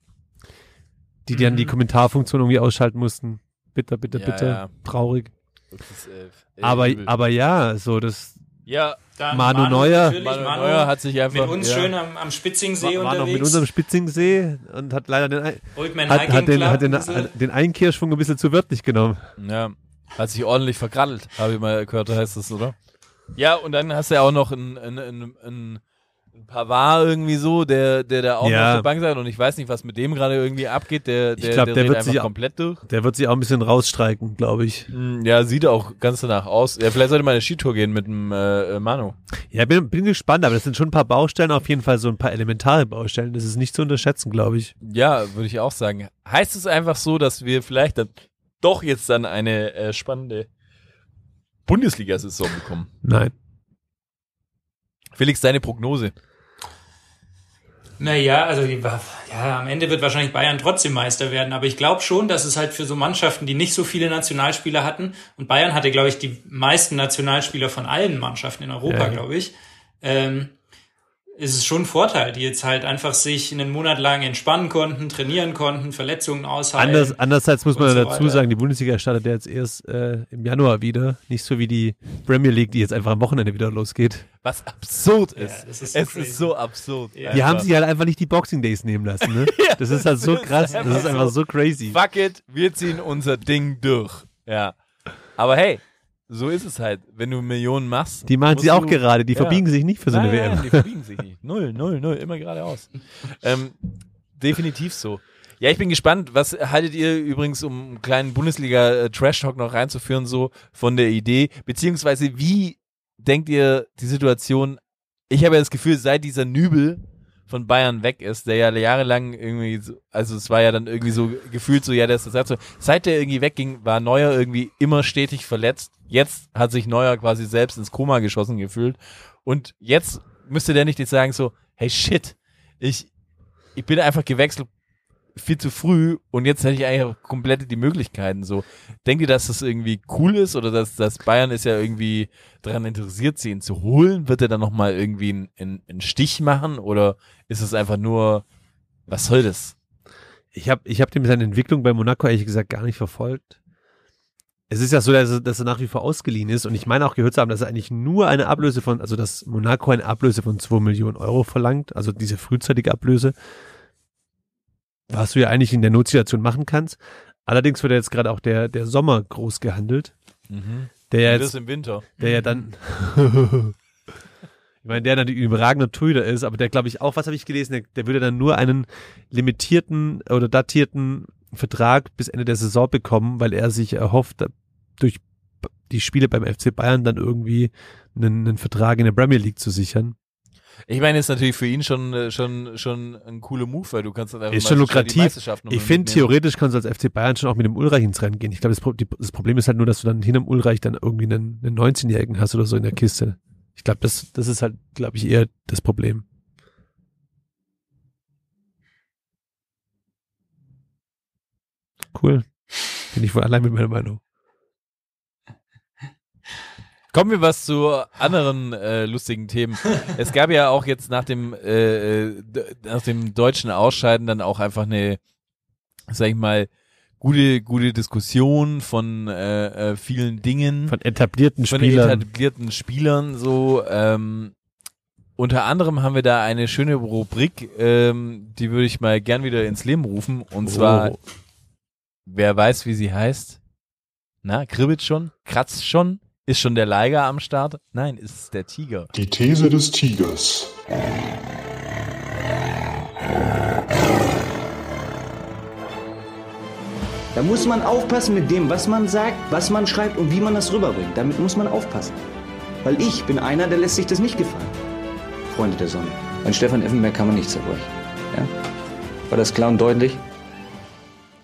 die dann Mhm. die Kommentarfunktion irgendwie ausschalten mussten. Bitter, bitter, Ja, bitter, ja. traurig. Ist, äh, Aber, übel. aber ja, so das ja, Dann Manu Neuer. natürlich, Manu Manu Neuer hat sich einfach mit uns ja. schön am, am Spitzingsee war, war noch unterwegs. mit unserem Spitzingsee und hat leider den, Ein- Old Man hat, hat den, hat den, hat den Einkehrschwung ein bisschen zu wörtlich genommen. Ja, hat sich ordentlich verkraddelt, habe ich mal gehört, heißt das, oder? Ja, und dann hast du ja auch noch ein, ein, ein, ein, ein Pavard irgendwie so, der, der da auch Ja. noch auf der Bank sein und ich weiß nicht, was mit dem gerade irgendwie abgeht, der, der, Ich glaub, der, der wird einfach sich komplett durch. Der wird sich auch ein bisschen rausstreiken, glaube ich. Hm, Ja, sieht auch ganz danach aus. Ja, vielleicht sollte mal eine Skitour gehen mit dem äh, äh, Manu. Ja, bin, bin gespannt, aber das sind schon ein paar Baustellen, auf jeden Fall so ein paar elementare Baustellen. Das ist nicht zu unterschätzen, glaube ich. Ja, würde ich auch sagen. Heißt es einfach so, dass wir vielleicht dann doch jetzt dann eine äh, spannende Bundesliga-Saison bekommen? Nein. Felix, deine Prognose? Naja, also ja, am Ende wird wahrscheinlich Bayern trotzdem Meister werden, aber ich glaube schon, dass es halt für so Mannschaften, die nicht so viele Nationalspieler hatten, und Bayern hatte, glaube ich, die meisten Nationalspieler von allen Mannschaften in Europa, Ja. glaube ich, ähm, ist es schon ein Vorteil, die jetzt halt einfach sich einen Monat lang entspannen konnten, trainieren konnten, Verletzungen aushalten. Anders, andererseits muss man so dazu weiter. sagen, die Bundesliga startet ja jetzt erst äh, im Januar wieder. Nicht so wie die Premier League, die jetzt einfach am Wochenende wieder losgeht. Was absurd ist. Ja, ist so es crazy. ist so absurd. Ja. Die haben sich halt einfach nicht die Boxing Days nehmen lassen, ne? (laughs) das ist halt so krass. Das ist einfach so crazy. Fuck it, wir ziehen unser Ding durch. Ja. Aber hey, so ist es halt. Wenn du Millionen machst. Die machen sie auch du- gerade, die Ja. verbiegen sich nicht für so eine Nein, WM. Nein, die verbiegen sich nicht. Null, null, null, immer geradeaus. ähm, definitiv so. Ja, ich bin gespannt. Was haltet ihr übrigens, um einen kleinen Bundesliga-Trash-Talk noch reinzuführen, so von der Idee? Beziehungsweise, wie denkt ihr die Situation? Ich habe ja das Gefühl, seit dieser Nübel von Bayern weg ist, der ja jahrelang irgendwie, so, also es war ja dann irgendwie so gefühlt so, ja, der ist das so. Seit der irgendwie wegging, war Neuer irgendwie immer stetig verletzt. Jetzt hat sich Neuer quasi selbst ins Koma geschossen gefühlt. Und jetzt müsste der nicht jetzt sagen so, hey shit, ich, ich bin einfach gewechselt viel zu früh und jetzt hätte ich eigentlich auch komplett die Möglichkeiten so. Denkt ihr, dass das irgendwie cool ist oder dass, dass Bayern ist ja irgendwie daran interessiert, sie ihn zu holen? Wird er dann nochmal irgendwie einen, einen, einen Stich machen oder ist es einfach nur, was soll das? Ich habe ich hab dem seine Entwicklung bei Monaco ehrlich gesagt gar nicht verfolgt. Es ist ja so, dass er, dass er nach wie vor ausgeliehen ist und ich meine auch gehört zu haben, dass er eigentlich nur eine Ablöse von, also dass Monaco eine Ablöse von 2 Millionen Euro verlangt, also diese frühzeitige Ablöse, was du ja eigentlich in der Notsituation machen kannst. Allerdings wird ja jetzt gerade auch der, der Sommer groß gehandelt, der ja das jetzt, im Winter. der ja dann, (laughs) ich meine, der natürlich ein überragender Torhüter ist, aber der glaube ich auch, was habe ich gelesen, der, der würde dann nur einen limitierten oder datierten Vertrag bis Ende der Saison bekommen, weil er sich erhofft, durch die Spiele beim FC Bayern dann irgendwie einen, einen Vertrag in der Premier League zu sichern. Ich meine, ist natürlich für ihn schon, äh, schon, schon ein cooler Move, weil du kannst dann einfach Ist schon lukrativ. Ich finde, theoretisch kannst du als FC Bayern schon auch mit dem Ulreich ins Rennen gehen. Ich glaube, das, Pro das Problem ist halt nur, dass du dann hinterm Ulreich dann irgendwie einen, einen 19-Jährigen hast oder so in der Kiste. Ich glaube, das, das ist halt, glaube ich, eher das Problem. Cool. Bin ich wohl allein mit meiner Meinung. Kommen wir was zu anderen äh, lustigen Themen. es gab ja auch jetzt nach dem äh, äh, nach dem deutschen Ausscheiden dann auch einfach eine, sag ich mal, gute gute Diskussion von äh, äh, vielen Dingen Von etablierten von Spielern. etablierten Spielern so. Ähm, unter anderem haben wir da eine schöne Rubrik, ähm, die würde ich mal gern wieder ins Leben rufen. Und zwar, Oh. wer weiß, wie sie heißt? Na, kribbelt schon? Kratzt schon? Ist schon der Leiger am Start? Nein, ist es der Tiger. Die These des Tigers. Da muss man aufpassen mit dem, was man sagt, was man schreibt und wie man das rüberbringt. Damit muss man aufpassen. Weil ich bin einer, der lässt sich das nicht gefallen. Freunde der Sonne. An Stefan Effenberg kann man nichts zerbrechen. Ja? War das klar und deutlich?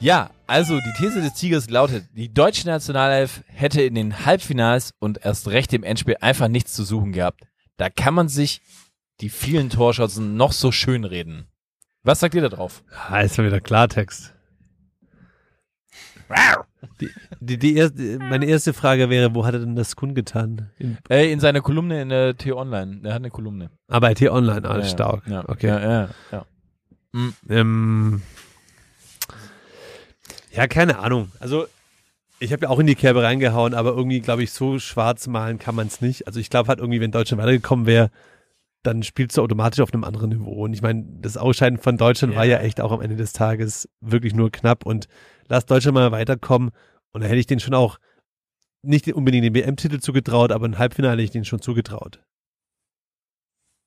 Ja, also die These des Tigers lautet, die deutsche Nationalelf hätte in den Halbfinals und erst recht im Endspiel einfach nichts zu suchen gehabt. Da kann man sich die vielen Torschancen noch so schön reden. Was sagt ihr da drauf? Ah, ist mal wieder Klartext. Die, die, die erste, meine erste Frage wäre, wo hat er denn das kundgetan? In, Äh, in seiner Kolumne in der T-Online. Er hat eine Kolumne. ah, bei T-Online, ah, Ja, stark. Ja, Okay. Ja, ja, ja. Ähm, ja, keine Ahnung. Also, ich habe ja auch in die Kerbe reingehauen, aber irgendwie, glaube ich, so schwarz malen kann man es nicht. Also, ich glaube halt irgendwie, wenn Deutschland weitergekommen wäre, dann spielst du automatisch auf einem anderen Niveau. Und ich meine, das Ausscheiden von Deutschland war ja echt auch am Ende des Tages wirklich nur knapp. Und lass Deutschland mal weiterkommen. Und da hätte ich den schon auch nicht unbedingt den WM-Titel zugetraut, aber ein Halbfinale hätte ich den schon zugetraut.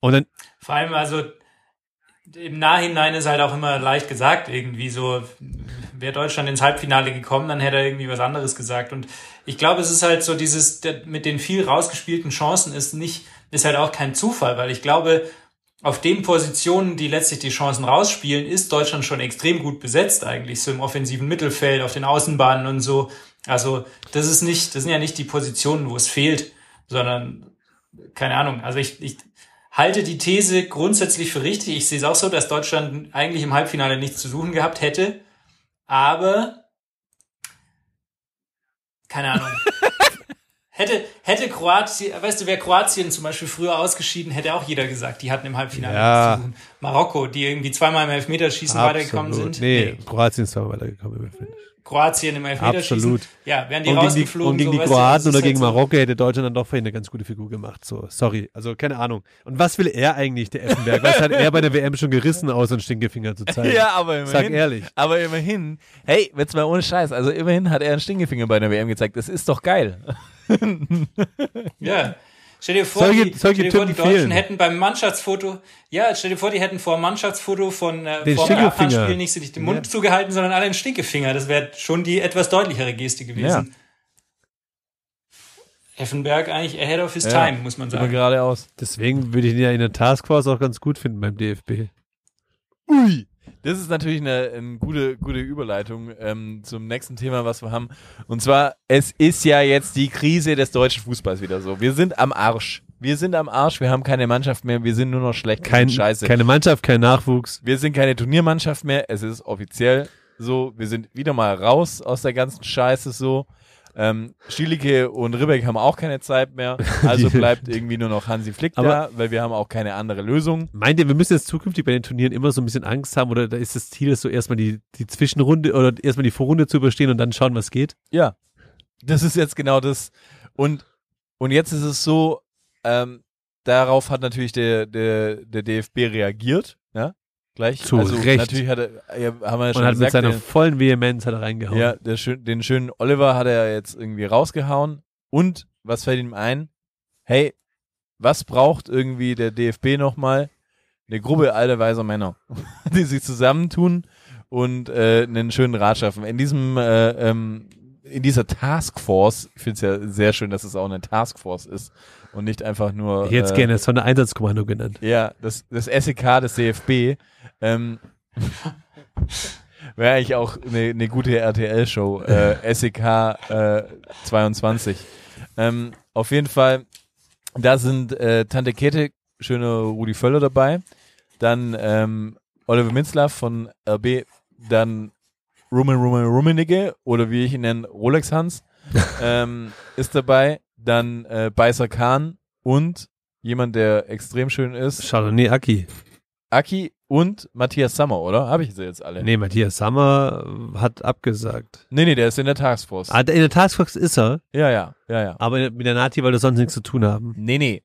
Und dann, Vor allem, also im Nachhinein ist halt auch immer leicht gesagt, irgendwie so, wäre Deutschland ins Halbfinale gekommen, dann hätte er irgendwie was anderes gesagt. Und ich glaube, es ist halt so dieses, mit den viel rausgespielten Chancen ist nicht, ist halt auch kein Zufall, weil ich glaube, auf den Positionen, die letztlich die Chancen rausspielen, ist Deutschland schon extrem gut besetzt eigentlich, so im offensiven Mittelfeld, auf den Außenbahnen und so. Also das ist nicht, das sind ja nicht die Positionen, wo es fehlt, sondern keine Ahnung. Also ich, ich halte die These grundsätzlich für richtig. Ich sehe es auch so, dass Deutschland eigentlich im Halbfinale nichts zu suchen gehabt hätte, aber keine Ahnung. (laughs) Hätte, hätte Kroatien, weißt du, wäre Kroatien zum Beispiel früher ausgeschieden, hätte auch jeder gesagt, die hatten im Halbfinale Ja. nichts zu suchen. Marokko, die irgendwie zweimal im Elfmeterschießen weitergekommen absolut. sind. Nee, Kroatien ist zwar weitergekommen. im Finish. Kroatien im Elfmeterschießen. Absolut. Ja, wären die und gegen die, rausgeflogen. und gegen so, die Kroaten oder halt gegen so- Marokko hätte Deutschland dann doch vorhin eine ganz gute Figur gemacht. So, sorry. Also keine Ahnung. Und was will er eigentlich, der Effenberg? Was hat er bei der WM schon gerissen, außer einen Stinkefinger zu zeigen? (laughs) Ja, aber immerhin. Sag ehrlich. Aber immerhin, hey, jetzt mal ohne Scheiß, also immerhin hat er einen Stinkefinger bei der WM gezeigt. Das ist doch geil. Ja. (laughs) Stell dir vor, Solche- die, solche stell dir vor die Deutschen fehlen. hätten beim Mannschaftsfoto, ja, stell dir vor, die hätten vor dem Mannschaftsfoto von äh, Den vor dem Stinkefinger. Japan-Spiel nicht sich den Mund zugehalten, sondern alle einen Stinkefinger. Das wäre schon die etwas deutlichere Geste gewesen. Effenberg eigentlich ahead of his Ja. time, muss man Immer sagen. geradeaus. Deswegen würde ich ihn ja in der Taskforce auch ganz gut finden beim DFB. Ui. Das ist natürlich eine, eine gute, gute Überleitung ähm, zum nächsten Thema, was wir haben. Und zwar, es ist ja jetzt die Krise des deutschen Fußballs wieder so. Wir sind am Arsch. Wir sind am Arsch, wir haben keine Mannschaft mehr, wir sind nur noch schlecht. Kein, scheiße. Keine Mannschaft, kein Nachwuchs. Wir sind keine Turniermannschaft mehr, es ist offiziell so. Wir sind wieder mal raus aus der ganzen Scheiße so. Ähm, Schielicke und Ribbeck haben auch keine Zeit mehr, also (laughs) bleibt irgendwie nur noch Hansi Flick da, Aber- weil wir haben auch keine andere Lösung. Meint ihr, wir müssen jetzt zukünftig bei den Turnieren immer so ein bisschen Angst haben oder da ist das Ziel, so erstmal die, die Zwischenrunde oder erstmal die Vorrunde zu überstehen und dann schauen, was geht? Ja, das ist jetzt genau das. Und, und jetzt ist es so, ähm, darauf hat natürlich der, der, der DFB reagiert, ja, gleich. Zu also Recht. natürlich hat er, ja, haben wir ja schon Und hat mit gesagt, seiner der, vollen Vehemenz hat er reingehauen. ja, der den schönen Oliver hat er jetzt irgendwie rausgehauen. Und was fällt ihm ein? Hey, was braucht irgendwie der DFB nochmal? Eine Gruppe alter weiser Männer, (laughs) die sich zusammentun und äh, einen schönen Rat schaffen. In diesem äh, ähm, in dieser Taskforce, ich finde es ja sehr schön, dass es auch eine Taskforce ist und nicht einfach nur es äh, gerne Sondereinsatzkommando genannt. ja, das, das SEK des DFB ähm, (laughs) wäre eigentlich auch eine, eine gute RTL-Show. Äh, SEK äh, 22. Ähm, auf jeden Fall, da sind äh, Tante Kete, schöne Rudi Völler dabei. Dann ähm, Oliver Minzlaff von RB. Dann Rumen Rumen Rummenigge oder wie ich ihn nenne, Rolex Hans (laughs) ähm, ist dabei. Dann äh, Beißer Kahn und jemand, der extrem schön ist, Chardonnay Aki. Aki und Matthias Sammer, oder? Habe ich sie jetzt alle? Nee, Matthias Sammer hat abgesagt. nee, nee, der ist in der Taskforce. Ah, in der Taskforce ist er, Ja, ja, ja, ja. aber mit der Nati, weil wir sonst nichts zu tun haben. Nee, nee.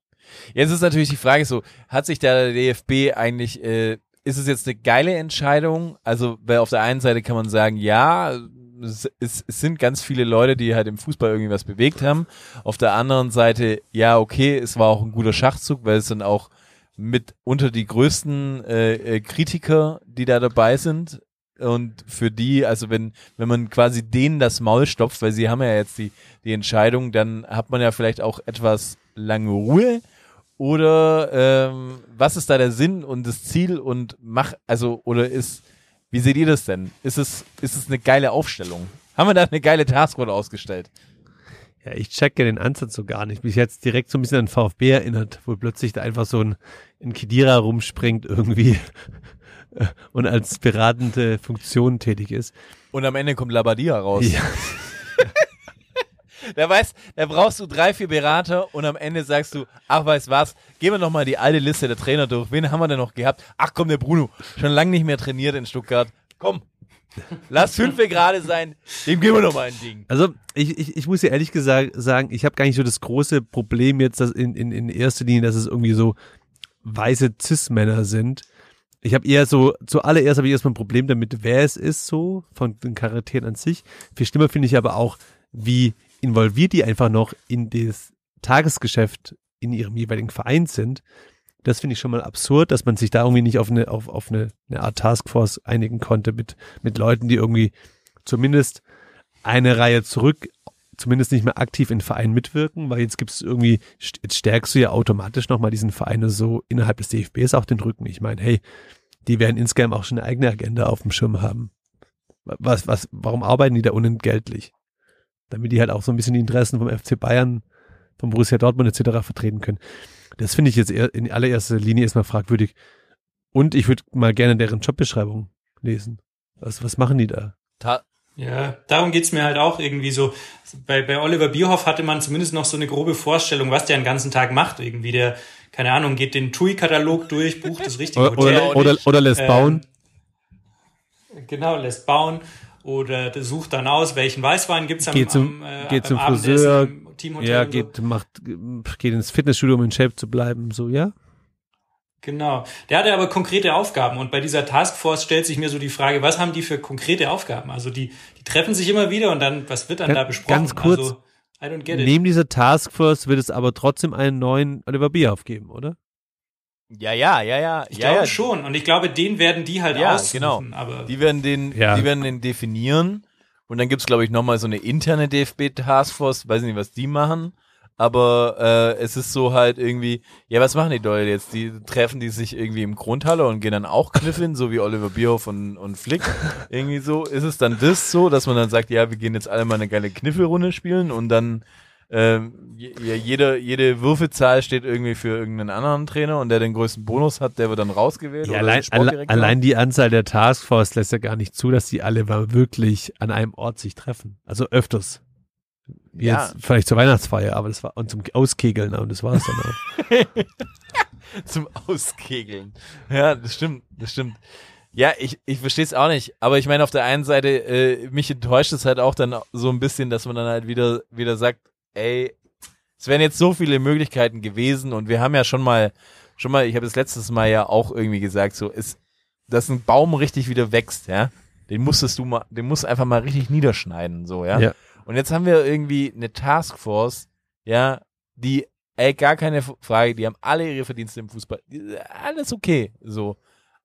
Jetzt ist natürlich die Frage so, hat sich der DFB eigentlich, äh, ist es jetzt eine geile Entscheidung? Also, weil auf der einen Seite kann man sagen, ja, es, es sind ganz viele Leute, die halt im Fußball irgendwie was bewegt haben. Auf der anderen Seite, ja, okay, es war auch ein guter Schachzug, weil es sind auch mit unter die größten äh, äh, Kritiker, die da dabei sind. Und für die, also wenn, wenn man quasi denen das Maul stopft, weil sie haben ja jetzt die, die Entscheidung, dann hat man ja vielleicht auch etwas lange Ruhe. Oder ähm, was ist da der Sinn und das Ziel und mach, also, oder ist, wie seht ihr das denn? Ist es, ist es eine geile Aufstellung? Haben wir da eine geile Taskforce ausgestellt? Ja, ich checke den Ansatz so gar nicht. Mich jetzt direkt so ein bisschen an VfB erinnert, wo plötzlich da einfach so ein, ein Kedira rumspringt irgendwie (laughs) und als beratende Funktion tätig ist. Und am Ende kommt Labadia raus. Ja. (laughs) Da weißt, da brauchst du drei, vier Berater und am Ende sagst du, ach weißt was, gehen wir noch mal die alte Liste der Trainer durch. Wen haben wir denn noch gehabt? Ach komm, der Bruno, schon lange nicht mehr trainiert in Stuttgart. Komm, lass fünfe gerade sein, dem geben wir noch mal ein Ding. Also ich, ich, ich muss ja ehrlich gesagt sagen, ich habe gar nicht so das große Problem jetzt dass in, in, in erster Linie, dass es irgendwie so weiße Cis-Männer sind. Ich habe eher so, zuallererst habe ich erstmal ein Problem damit, wer es ist, so, von den Charakteren an sich. Viel schlimmer finde ich aber auch, wie involviert die einfach noch in das Tagesgeschäft in ihrem jeweiligen Verein sind. Das finde ich schon mal absurd, dass man sich da irgendwie nicht auf eine, auf, auf eine, eine Art Taskforce einigen konnte mit, mit Leuten, die irgendwie zumindest eine Reihe zurück, zumindest nicht mehr aktiv in Vereinen mitwirken, weil jetzt gibt es irgendwie, jetzt stärkst du ja automatisch nochmal diesen Vereine so innerhalb des DFBs auch den Rücken. Ich meine, hey, die werden insgesamt auch schon eine eigene Agenda auf dem Schirm haben. Was, was, warum arbeiten die da unentgeltlich? Damit die halt auch so ein bisschen die Interessen vom FC Bayern, vom Borussia Dortmund etc. vertreten können. Das finde ich jetzt in allererster Linie erstmal fragwürdig. Und ich würde mal gerne deren Jobbeschreibung lesen. Was, was machen die da? Ta Ja, darum geht's mir halt auch irgendwie so. Bei, bei Oliver Bierhoff hatte man zumindest noch so eine grobe Vorstellung, was der den ganzen Tag macht. Irgendwie der, keine Ahnung, geht den TUI-Katalog durch, bucht das richtige Oder, Hotel. oder, oder, oder lässt Ähm, bauen. Genau, lässt bauen oder der sucht dann aus, welchen Weißwein gibt's am, Geht zum- am, äh, geht zum Friseur, Teamhotel Ja, und so. geht, macht, geht ins Fitnessstudio, um in Shape zu bleiben, so, ja? Genau. Der hatte aber konkrete Aufgaben und bei dieser Taskforce stellt sich mir so die Frage, was haben die für konkrete Aufgaben? Also die, die treffen sich immer wieder und dann, was wird dann Ga- da besprochen? ganz kurz, Also, I don't get it. neben dieser Taskforce wird es aber trotzdem einen neuen Oliver Bierhoff geben, oder? Ja, ja, ja, ja. Ich ja, glaube ja. schon. Und ich glaube, den werden die halt Ja, aussuchen. genau. Aber Die werden den, Ja. die werden den definieren. Und dann gibt's glaube ich, nochmal so eine interne DFB-Taskforce. Weiß nicht, was die machen. Aber äh, es ist so halt irgendwie, ja, was machen die Leute jetzt? Die treffen die sich irgendwie im Grundhalle und gehen dann auch kniffeln, so wie Oliver Bierhoff und, und Flick. irgendwie so. Ist es dann das so, dass man dann sagt, ja, wir gehen jetzt alle mal eine geile Kniffelrunde spielen und dann ähm, jede, jede Würfelzahl steht irgendwie für irgendeinen anderen Trainer und der den größten Bonus hat, der wird dann rausgewählt. Ja, oder allein, alle, allein die Anzahl der Taskforce lässt ja gar nicht zu, dass die alle mal wirklich an einem Ort sich treffen. Also öfters. Wie Ja. Jetzt vielleicht zur Weihnachtsfeier, aber das war und zum Auskegeln, und das war es dann auch. (laughs) (laughs) zum Auskegeln. Ja, das stimmt, das stimmt. Ja, ich, ich verstehe es auch nicht. Aber ich meine, auf der einen Seite, äh, mich enttäuscht es halt auch dann so ein bisschen, dass man dann halt wieder, wieder sagt, ey, es wären jetzt so viele Möglichkeiten gewesen und wir haben ja schon mal, schon mal, ich habe das letztes Mal ja auch irgendwie gesagt, so, ist, dass ein Baum richtig wieder wächst, ja, den musstest du mal, den musst du einfach mal richtig niederschneiden, so, ja. Ja. Und jetzt haben wir irgendwie eine Taskforce, ja, die, ey, gar keine Frage, die haben alle ihre Verdienste im Fußball. Alles okay, so.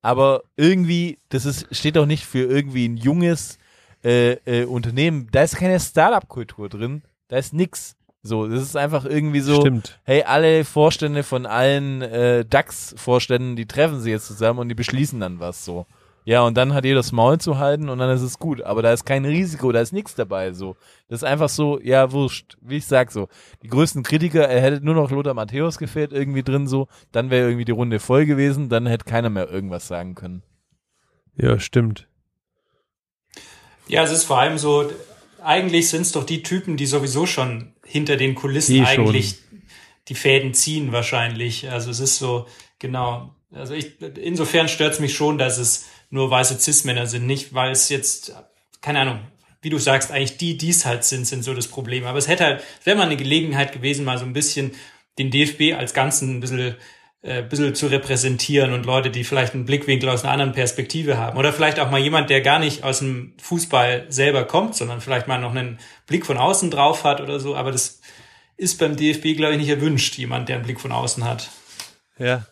Aber irgendwie, das ist, steht doch nicht für irgendwie ein junges äh, äh, Unternehmen. Da ist keine Startup-Kultur drin. Da ist nix. So, das ist einfach irgendwie so, Stimmt. hey, alle Vorstände von allen äh, DAX-Vorständen, die treffen sich jetzt zusammen und die beschließen dann was so. Ja, und dann hat jeder das Maul zu halten und dann ist es gut. Aber da ist kein Risiko, da ist nichts dabei so. Das ist einfach so, ja, wurscht. Wie ich sag so. Die größten Kritiker, er hätte nur noch Lothar Matthäus gefehlt irgendwie drin so. Dann wäre irgendwie die Runde voll gewesen, dann hätte keiner mehr irgendwas sagen können. Ja, stimmt. Ja, es ist vor allem so, eigentlich sind es doch die Typen, die sowieso schon hinter den Kulissen Die schon. eigentlich die Fäden ziehen wahrscheinlich. Also es ist so, genau. Also ich, insofern stört es mich schon, dass es nur weiße Cis-Männer sind, nicht weil es jetzt, keine Ahnung, wie du sagst, eigentlich die, die es halt sind, sind so das Problem. Aber es hätte halt, es wäre mal eine Gelegenheit gewesen, mal so ein bisschen den DFB als Ganzen ein bisschen äh, bisschen zu repräsentieren und Leute, die vielleicht einen Blickwinkel aus einer anderen Perspektive haben. Oder vielleicht auch mal jemand, der gar nicht aus dem Fußball selber kommt, sondern vielleicht mal noch einen Blick von außen drauf hat oder so. Aber das ist beim DFB, glaube ich, nicht erwünscht, jemand, der einen Blick von außen hat. Ja.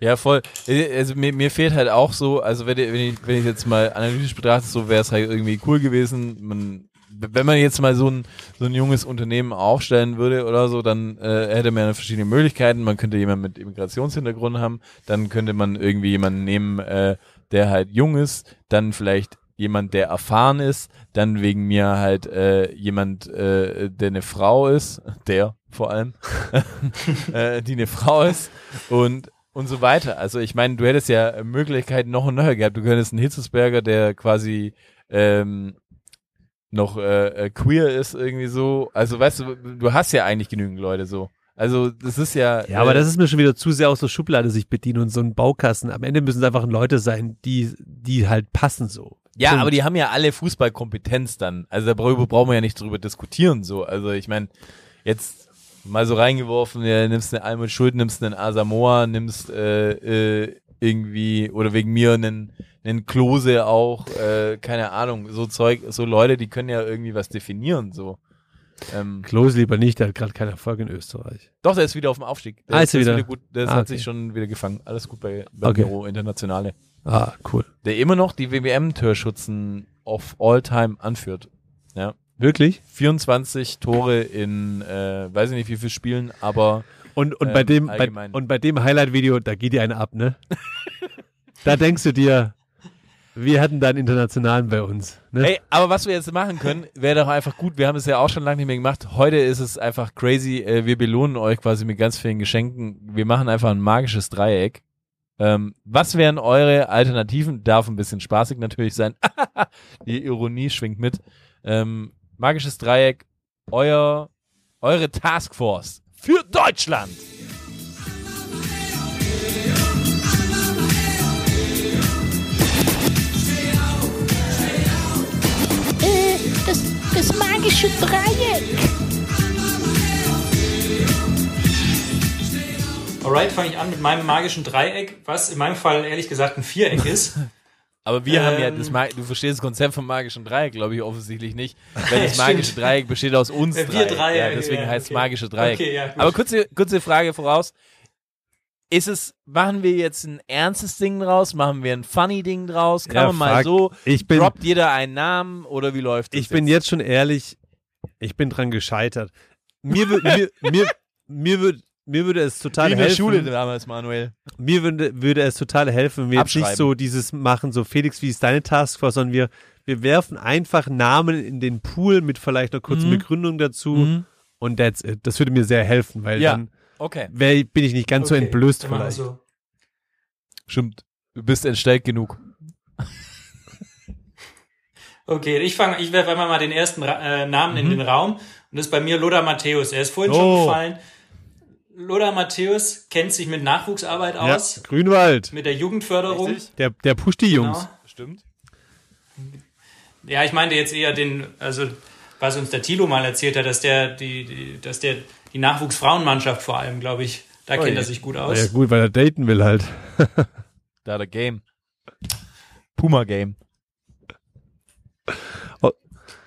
Ja, voll. Also mir, mir fehlt halt auch so, also wenn wenn ich, wenn ich jetzt mal analytisch betrachte, so wäre es halt irgendwie cool gewesen. Man, wenn man jetzt mal so ein, so ein junges Unternehmen aufstellen würde oder so, dann äh, hätte man ja verschiedene Möglichkeiten. Man könnte jemanden mit Immigrationshintergrund haben, dann könnte man irgendwie jemanden nehmen, äh, der halt jung ist, dann vielleicht jemand, der erfahren ist, dann wegen mir halt äh, jemand, äh, der eine Frau ist, der vor allem, (laughs) äh, die eine Frau ist und und so weiter. Also ich meine, du hättest ja Möglichkeiten noch und nöcher gehabt. Du könntest einen Hitzesberger, der quasi ähm, noch äh, äh, queer ist irgendwie so. Also weißt du, du hast ja eigentlich genügend Leute so. Also das ist ja. Ja, aber äh, das ist mir schon wieder zu sehr aus der Schublade sich bedienen und so ein Baukasten. Am Ende müssen es einfach Leute sein, die, die halt passen so. Ja, Punkt. aber die haben ja alle Fußballkompetenz dann. Also darüber brauchen wir ja nicht drüber diskutieren so. Also ich meine, jetzt mal so reingeworfen, ja, nimmst eine Almut Schuld, nimmst einen Asamoah, nimmst äh, äh, irgendwie oder wegen mir einen, einen Klose auch, äh, keine Ahnung, so Zeug, so Leute, die können ja irgendwie was definieren so. Ähm, Klose lieber nicht, der hat gerade keinen Erfolg in Österreich. doch, der ist wieder auf dem Aufstieg. Der Ah, ist, ist er der wieder? gut, der Ah, hat okay. sich schon wieder gefangen. Alles gut bei, bei Okay. Büro Internationale. Ah, cool. Der immer noch die WWM-Torschützen of all time anführt. Ja. Wirklich? 24 Tore in, äh, weiß ich nicht wie viel Spielen, aber Und, und, bei Ähm, dem, bei, und bei dem Highlight-Video, da geht dir eine ab, ne? (laughs) da denkst du dir, wir hatten da einen Internationalen bei uns. Ne? Hey, aber was wir jetzt machen können, wäre doch einfach gut. Wir haben es ja auch schon lange nicht mehr gemacht. Heute ist es einfach crazy. Äh, wir belohnen euch quasi mit ganz vielen Geschenken. Wir machen einfach ein magisches Dreieck. Ähm, was wären eure Alternativen? Darf ein bisschen spaßig natürlich sein. (laughs) Die Ironie schwingt mit. Ähm, magisches Dreieck, euer, eure Taskforce für Deutschland. Äh, das, das magische Dreieck. Alright, fange ich an mit meinem magischen Dreieck, was in meinem Fall ehrlich gesagt ein Viereck ist. (laughs) Aber wir haben ja Ähm. das Mag du verstehst das Konzept vom magischen Dreieck, glaube ich, offensichtlich nicht. (laughs) Weil das magische Dreieck besteht aus uns Ja, drei. wir drei, ja, deswegen ja, heißt es okay. magische Dreieck. Okay, ja. Aber kurze, kurze Frage voraus. Ist es, machen wir jetzt ein ernstes Ding draus? Machen wir ein funny Ding draus? Kann Ja, man mal fuck. so? Ich bin- droppt jeder einen Namen oder wie läuft das Ich bin jetzt schon ehrlich, ich bin dran gescheitert. Mir, mir, mir, mir, mir würde es total Wie in der helfen. Schule damals, Manuel. Mir würde, würde es total helfen, wenn wir jetzt nicht so dieses machen, so Felix, wie ist deine Taskforce, sondern wir, wir werfen einfach Namen in den Pool mit vielleicht einer kurzen Mhm. Begründung dazu Mhm. und that's it. Das würde mir sehr helfen, weil Ja. dann Okay. wär, bin ich nicht ganz so Okay, entblößt dann machen wir vielleicht. so. Stimmt. Du bist entstellt genug. Okay, ich fange, ich werfe einmal mal den ersten äh, Namen in Mhm. den Raum und das ist bei mir Lothar Matthäus. Er ist vorhin Oh. schon gefallen. Lothar Matthäus kennt sich mit Nachwuchsarbeit Ja, aus, Grünwald, mit der Jugendförderung. der, der pusht die Jungs. Genau. Stimmt. Ja, ich meinte jetzt eher den, also was uns der Thilo mal erzählt hat, dass der die, die dass der die Nachwuchsfrauenmannschaft vor allem, glaube ich, da Oh kennt je. er sich gut Ja aus. gut, weil er daten will halt. (laughs) Da hat er Game. Puma Game.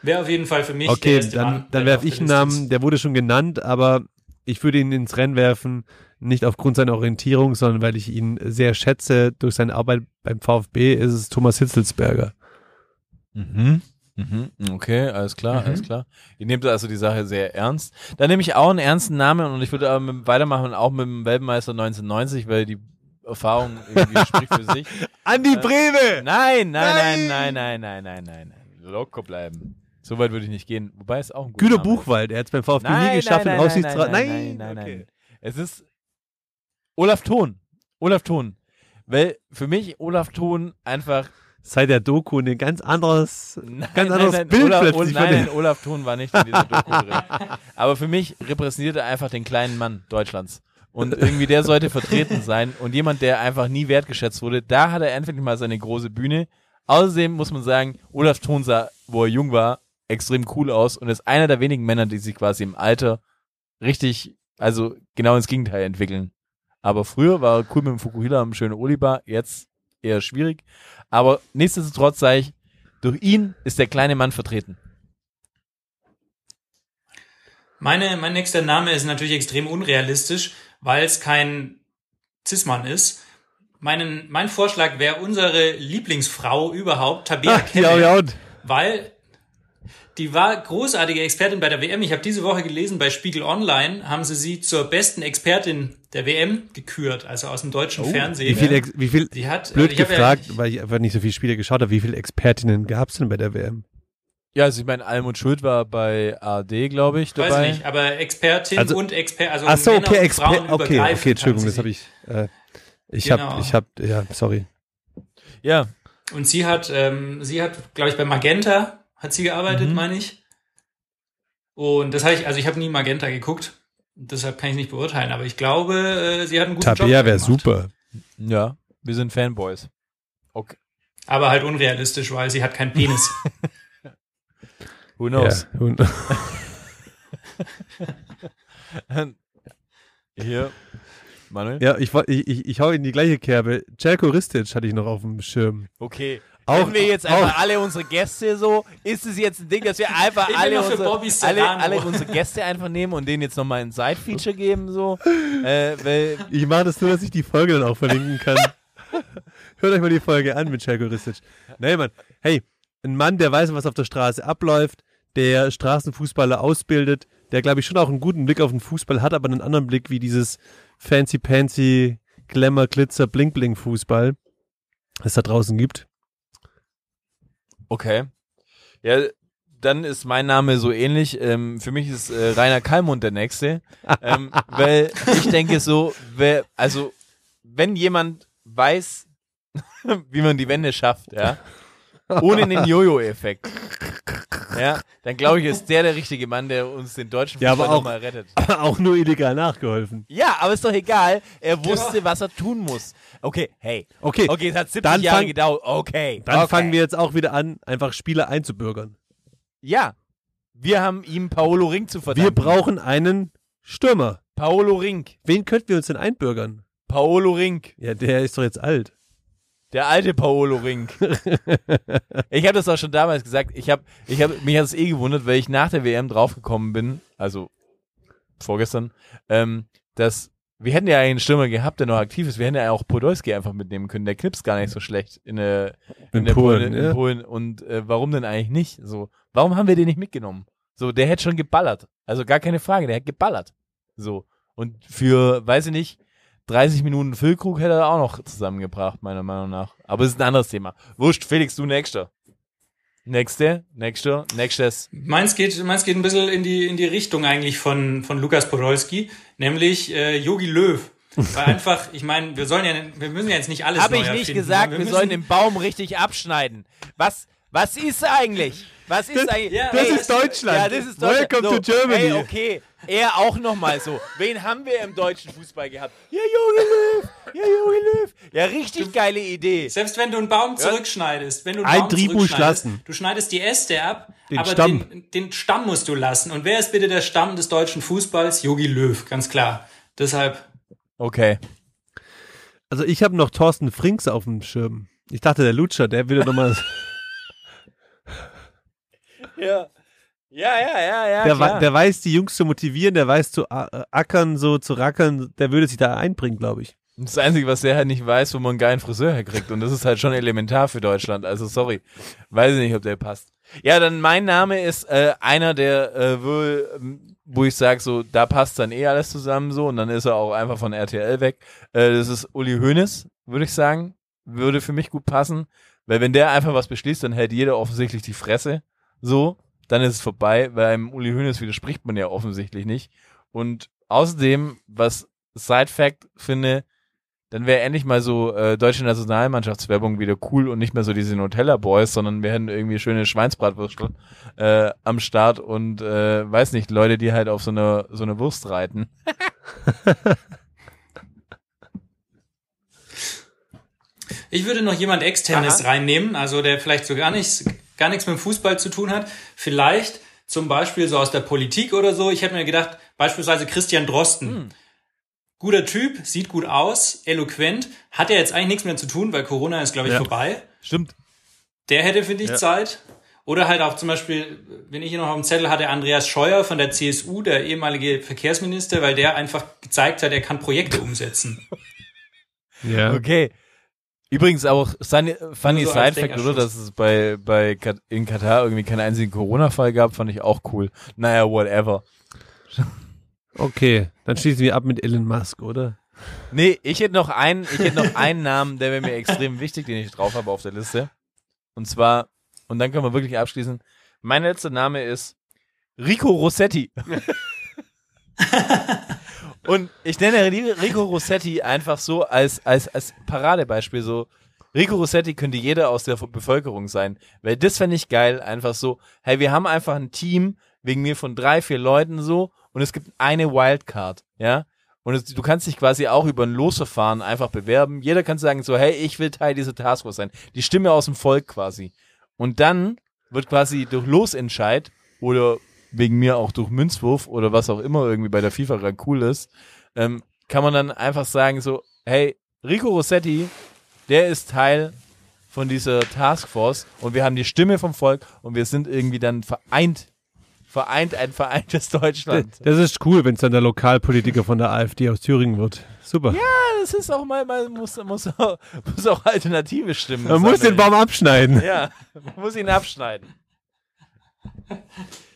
Wäre auf jeden Fall für mich der Okay, erste dann, dann der werfe ich der einen Namen, der wurde schon genannt, aber ich würde ihn ins Rennen werfen, nicht aufgrund seiner Orientierung, sondern weil ich ihn sehr schätze. Durch seine Arbeit beim VfB ist es Thomas Hitzelsberger. Mhm. mhm. Okay, alles klar, mhm. alles klar. Ihr nehmt also die Sache sehr ernst. Dann nehme ich auch einen ernsten Namen und ich würde aber mit, weitermachen, auch mit dem Weltmeister 1990, weil die Erfahrung irgendwie (laughs) spricht für sich. Andi äh, Breve! Nein, nein, nein, nein, nein, nein, nein, nein. nein. Loco bleiben. So weit würde ich nicht gehen. Wobei es auch ein guter Güter Name. Buchwald, er hat es beim VfB Nein, nie geschafft, nein, in nein, nein, nein, nein, nein, okay. Es ist Olaf Thon. Olaf Thon. Weil für mich Olaf Thon einfach Seit der Doku ein ganz anderes, ganz anderes Bild Olaf, plötzlich nein, nein, Olaf Thon war nicht in dieser Doku drin. (laughs) Aber für mich repräsentiert er einfach den kleinen Mann Deutschlands. Und irgendwie der sollte vertreten sein. Und jemand, der einfach nie wertgeschätzt wurde, da hat er endlich mal seine große Bühne. Außerdem muss man sagen, Olaf Thon sah, wo er jung war, extrem cool aus und ist einer der wenigen Männer, die sich quasi im Alter richtig, also genau ins Gegenteil entwickeln. Aber früher war cool mit dem Fukuhila am schönen Olibar, jetzt eher schwierig. Aber nichtsdestotrotz sage ich, durch ihn ist der kleine Mann vertreten. Meine, mein nächster Name ist natürlich extrem unrealistisch, weil es kein Cis-Mann ist. Meinen, mein Vorschlag wäre unsere Lieblingsfrau überhaupt, Tabea Ach, (laughs) ja, Kemme, ja, und weil die war großartige Expertin bei der WM. Ich habe diese Woche gelesen, bei Spiegel Online haben sie sie zur besten Expertin der WM gekürt, also aus dem deutschen Fernsehen. wie viel, wie viel Sie hat, blöd ich hab ja- gefragt, weil ich einfach nicht so viele Spiele geschaut habe, wie viele Expertinnen gab es denn bei der WM? Ja, also ich meine, Almut Schuld war bei ARD, glaube ich, dabei. Weiß nicht, aber Expertin Also- und Expert, also Ach so, Männer okay, und Exper Frauen okay, okay, Entschuldigung, das habe ich, äh, ich Genau. habe, ich habe, ja, sorry. Ja, Und sie hat, ähm, sie hat, glaube ich, bei Magenta hat sie gearbeitet, Mhm. meine ich. Und das habe ich, also ich habe nie Magenta geguckt, deshalb kann ich nicht beurteilen. Aber ich glaube, äh, sie hat einen guten Job Tabea wäre super. ja, wir sind Fanboys. Okay. Aber halt unrealistisch, weil sie hat keinen Penis. (laughs) Who knows? Ja, (laughs) und, Hier, Manuel? ja ich, ich, ich, ich hau in die gleiche Kerbe. Celko Ristic hatte ich noch auf dem Schirm. Okay. Auch- Nehmen wir jetzt einfach alle unsere Gäste so? Ist es jetzt ein Ding, dass wir einfach alle unsere, alle, alle unsere Gäste einfach nehmen und denen jetzt nochmal ein Side-Feature geben, so? Äh, Ich mache das nur, dass ich die Folge dann auch verlinken kann. Hört euch mal die Folge an mit Celko Ristic. Nee, Mann. Hey, ein Mann, der weiß, was auf der Straße abläuft, der Straßenfußballer ausbildet, der, glaube ich, schon auch einen guten Blick auf den Fußball hat, aber einen anderen Blick wie dieses fancy-pancy, Glamour, Glitzer, Bling-Bling-Fußball, es da draußen gibt. Okay. Ja, dann ist mein Name so ähnlich. Ähm, für mich ist äh, Rainer Kallmund der Nächste. ähm, (laughs) weil ich denke so, wer, also, wenn jemand weiß, (laughs) wie man die Wende schafft, ja, ohne den Jojo-Effekt, ja, dann glaube ich, ist der der richtige Mann, der uns den deutschen Ja, Fußball aber auch- nochmal rettet. (laughs) auch nur illegal nachgeholfen. Ja, aber ist doch egal. Er wusste, was er tun muss. Okay, hey. Okay, Okay, es hat 70 Dann Jahre fang- gedauert. Okay. dann okay. fangen wir jetzt auch wieder an, einfach Spieler einzubürgern. Ja. Wir haben ihm Paolo Ring zu verdanken. Wir brauchen einen Stürmer. Paolo Ring. Wen könnten wir uns denn einbürgern? Paolo Ring. Ja, der ist doch jetzt alt. Der alte Paolo Rink. (laughs) ich habe das auch schon damals gesagt. Ich habe, ich habe mich hat es eh gewundert, weil ich nach der WM draufgekommen bin, also vorgestern, ähm, dass wir hätten ja einen Stürmer gehabt, der noch aktiv ist. Wir hätten ja auch Podolski einfach mitnehmen können. Der knipst gar nicht so schlecht in der, in In der Polen, in ja. Polen. Und äh, warum denn eigentlich nicht? So, warum haben wir den nicht mitgenommen? So, der hätte schon geballert. Also gar keine Frage, der hätte geballert. So. Und für, weiß ich nicht, 30 Minuten Füllkrug hätte er auch noch zusammengebracht, meiner Meinung nach. Aber es ist ein anderes Thema. Wurscht, Felix, du nächster. Nächste, nächster, nächstes. Meins geht, meins geht ein bisschen in die, in die Richtung eigentlich von, von Lukas Podolski, nämlich äh, Yogi Löw. Weil (laughs) einfach, ich meine, wir sollen ja, wir müssen ja jetzt nicht alles Habe ich nicht erfinden, gesagt, wir, müssen- sollen den Baum richtig abschneiden. Was, was ist eigentlich? Was ist eigentlich? ja, Das Ey, ist Deutschland. Ja, das ist Deutschland. Welcome to Germany. Ey, okay, er auch nochmal so. Wen haben wir im deutschen Fußball gehabt? Ja, Jogi Löw. Ja, Jogi Löw. Ja, richtig geile Idee. Selbst wenn du einen Baum zurückschneidest, wenn du einen Ein Baum zurückschneidest, lassen. du schneidest die Äste ab, Den aber Stamm. Den, den Stamm musst du lassen. Und wer ist bitte der Stamm des deutschen Fußballs? Yogi Löw, ganz klar. Deshalb, Okay. Also ich habe noch Thorsten Frings auf dem Schirm. Ich dachte, der Lutscher, der würde nochmal. (laughs) Ja. Ja, ja, ja, ja. der, klar. der weiß, die Jungs zu motivieren, der weiß zu äh, ackern, so zu rackern, der würde sich da einbringen, glaube ich. Das Einzige, was der halt nicht weiß, wo man einen geilen Friseur herkriegt. Und das ist halt schon elementar für Deutschland. Also sorry. Weiß ich nicht, ob der passt. Ja, dann mein Name ist äh, einer, der äh, wohl, ähm, wo ich sage, so, da passt dann eh alles zusammen so. Und dann ist er auch einfach von RTL weg. Äh, das ist Uli Hoeneß, würde ich sagen. Würde für mich gut passen. Weil wenn der einfach was beschließt, dann hält jeder offensichtlich die Fresse. So. Dann ist es vorbei, weil einem Uli Hoeneß widerspricht man ja offensichtlich nicht. Und außerdem, was Side Fact finde, dann wäre endlich mal so äh, deutsche Nationalmannschaftswerbung wieder cool und nicht mehr so diese Nutella Boys, sondern wir hätten irgendwie schöne Schweinsbratwürstel äh, am Start und äh, weiß nicht, Leute, die halt auf so eine so eine Wurst reiten. (laughs) ich würde noch jemand externes Aha. reinnehmen, also der vielleicht so gar nichts, gar nichts mit dem Fußball zu tun hat. Vielleicht zum Beispiel so aus der Politik oder so. Ich hätte mir gedacht, beispielsweise Christian Drosten. Hm. Guter Typ, sieht gut aus, eloquent, hat ja jetzt eigentlich nichts mehr zu tun, weil Corona ist, glaube ich, Ja. vorbei. Stimmt. Der hätte, finde ich, Zeit. Oder halt auch zum Beispiel, wenn ich hier noch auf dem Zettel hatte, Andreas Scheuer von der CSU, der ehemalige Verkehrsminister, weil der einfach gezeigt hat, er kann Projekte umsetzen. (laughs) Ja. Okay. Übrigens auch funny, funny so Side Fact, oder? Dass es bei, bei Kat- in Katar irgendwie keinen einzigen Corona-Fall gab, fand ich auch cool. Naja, whatever. (laughs) Okay, dann schließen wir ab mit Elon Musk, oder? Nee, ich hätte noch einen, ich hätte noch einen Namen, der wäre mir extrem wichtig, den ich drauf habe auf der Liste. Und zwar, und dann können wir wirklich abschließen. Mein letzter Name ist Rico Rossetti. (laughs) (laughs) und ich nenne Rico Rossetti einfach so als, als, als Paradebeispiel so. Rico Rossetti könnte jeder aus der Bevölkerung sein. Weil das fände ich geil, einfach so, hey, wir haben einfach ein Team, wegen mir von drei, vier Leuten so, und es gibt eine Wildcard, ja. Und es, du kannst dich quasi auch über ein Losverfahren einfach bewerben. Jeder kann sagen so, hey, ich will Teil dieser Taskforce sein. Die Stimme aus dem Volk quasi. Und dann wird quasi durch Losentscheid oder wegen mir auch durch Münzwurf oder was auch immer irgendwie bei der FIFA gerade cool ist, ähm, kann man dann einfach sagen so, hey, Rico Rossetti, der ist Teil von dieser Taskforce und wir haben die Stimme vom Volk und wir sind irgendwie dann vereint, vereint ein vereintes (laughs) Deutschland. Das ist cool, wenn es dann der Lokalpolitiker von der AfD aus Thüringen wird. Super. Ja, das ist auch mal, mal muss, muss, auch, (laughs) muss auch alternative Stimmen Man muss den. Baum abschneiden. Ja, man muss ihn abschneiden. (laughs)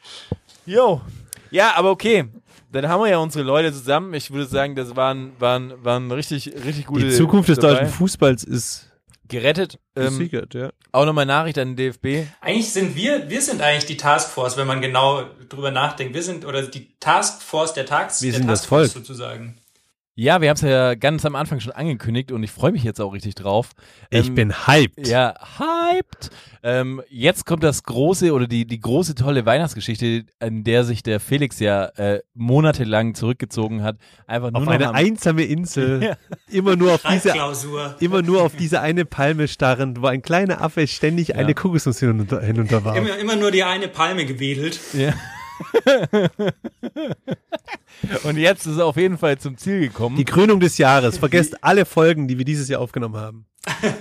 Jo. Ja, aber okay. Dann haben wir ja unsere Leute zusammen. Ich würde sagen, das waren, waren, waren richtig, richtig gute. Die Zukunft des dabei. deutschen Fußballs ist gerettet. Ähm, ja. auch nochmal Nachricht an den DFB. Eigentlich sind wir, wir sind eigentlich die Taskforce, wenn man genau drüber nachdenkt. Wir sind, oder die Taskforce der Tags, Wir der sind das Taskforce Volk. sozusagen. Ja, wir haben es ja ganz am Anfang schon angekündigt und ich freue mich jetzt auch richtig drauf. Ich Ähm, bin hyped. Ja, hyped. Ähm, jetzt kommt das große oder die, die große tolle Weihnachtsgeschichte, an der sich der Felix ja äh, monatelang zurückgezogen hat. Einfach nur Auf noch eine am- einsame Insel, (laughs) Ja. immer nur auf diese, immer nur auf diese eine Palme starrend, wo ein kleiner Affe ständig eine Kokosnuss hinunter, hinunter warf. Immer, immer nur die eine Palme gewedelt. Ja. (laughs) Und jetzt ist er auf jeden Fall zum Ziel gekommen. Die Krönung des Jahres. Vergesst alle Folgen, die wir dieses Jahr aufgenommen haben.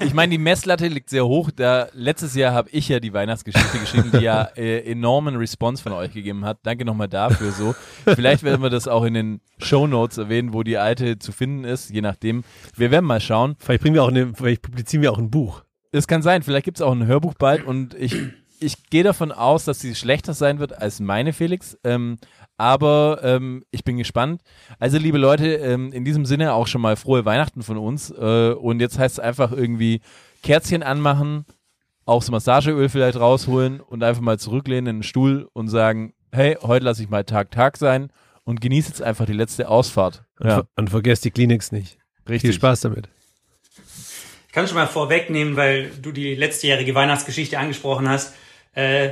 Ich meine, die Messlatte liegt sehr hoch. Da, letztes Jahr habe ich ja die Weihnachtsgeschichte geschrieben, die ja äh, enormen Response von euch gegeben hat. Danke nochmal dafür so. Vielleicht werden wir das auch in den Show Notes erwähnen, wo die alte zu finden ist, je nachdem. Wir werden mal schauen. Vielleicht bringen wir auch eine, vielleicht publizieren wir auch ein Buch. Es kann sein, vielleicht gibt es auch ein Hörbuch bald und ich, ich gehe davon aus, dass sie schlechter sein wird als meine Felix. Ähm, aber ähm, ich bin gespannt. Also, liebe Leute, ähm, in diesem Sinne auch schon mal frohe Weihnachten von uns. Äh, und jetzt heißt es einfach irgendwie Kerzchen anmachen, auch das Massageöl vielleicht rausholen und einfach mal zurücklehnen in den Stuhl und sagen, hey, heute lasse ich mal Tag Tag sein und genieße jetzt einfach die letzte Ausfahrt. Und, Ja, ver und vergesst die Kleenex nicht. richtig. Viel Spaß damit. Ich kann schon mal vorwegnehmen, weil du die letztejährige Weihnachtsgeschichte angesprochen hast. Äh,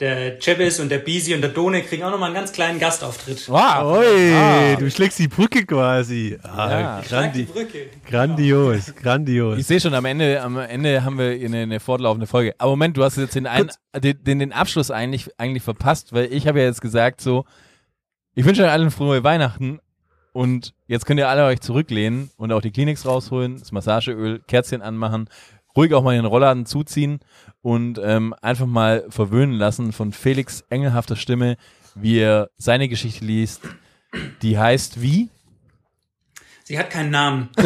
der Cebes und der Bisi und der Done kriegen auch nochmal einen ganz kleinen Gastauftritt. Wow. Ui, Ah. du schlägst die Brücke quasi. Ah, Ja. Grandi Brücke. grandios, grandios. Ich sehe schon, am Ende, am Ende haben wir eine, eine fortlaufende Folge. Aber Moment, du hast jetzt den, ein, den, den, den Abschluss eigentlich, eigentlich verpasst, weil ich habe ja jetzt gesagt so, ich wünsche euch allen frohe Weihnachten und jetzt könnt ihr alle euch zurücklehnen und auch die Kleenex rausholen, das Massageöl, Kerzchen anmachen, ruhig auch mal den Rollladen zuziehen und ähm, einfach mal verwöhnen lassen von Felix engelhafter Stimme, wie er seine Geschichte liest. Die heißt wie? Sie hat keinen Namen. (laughs)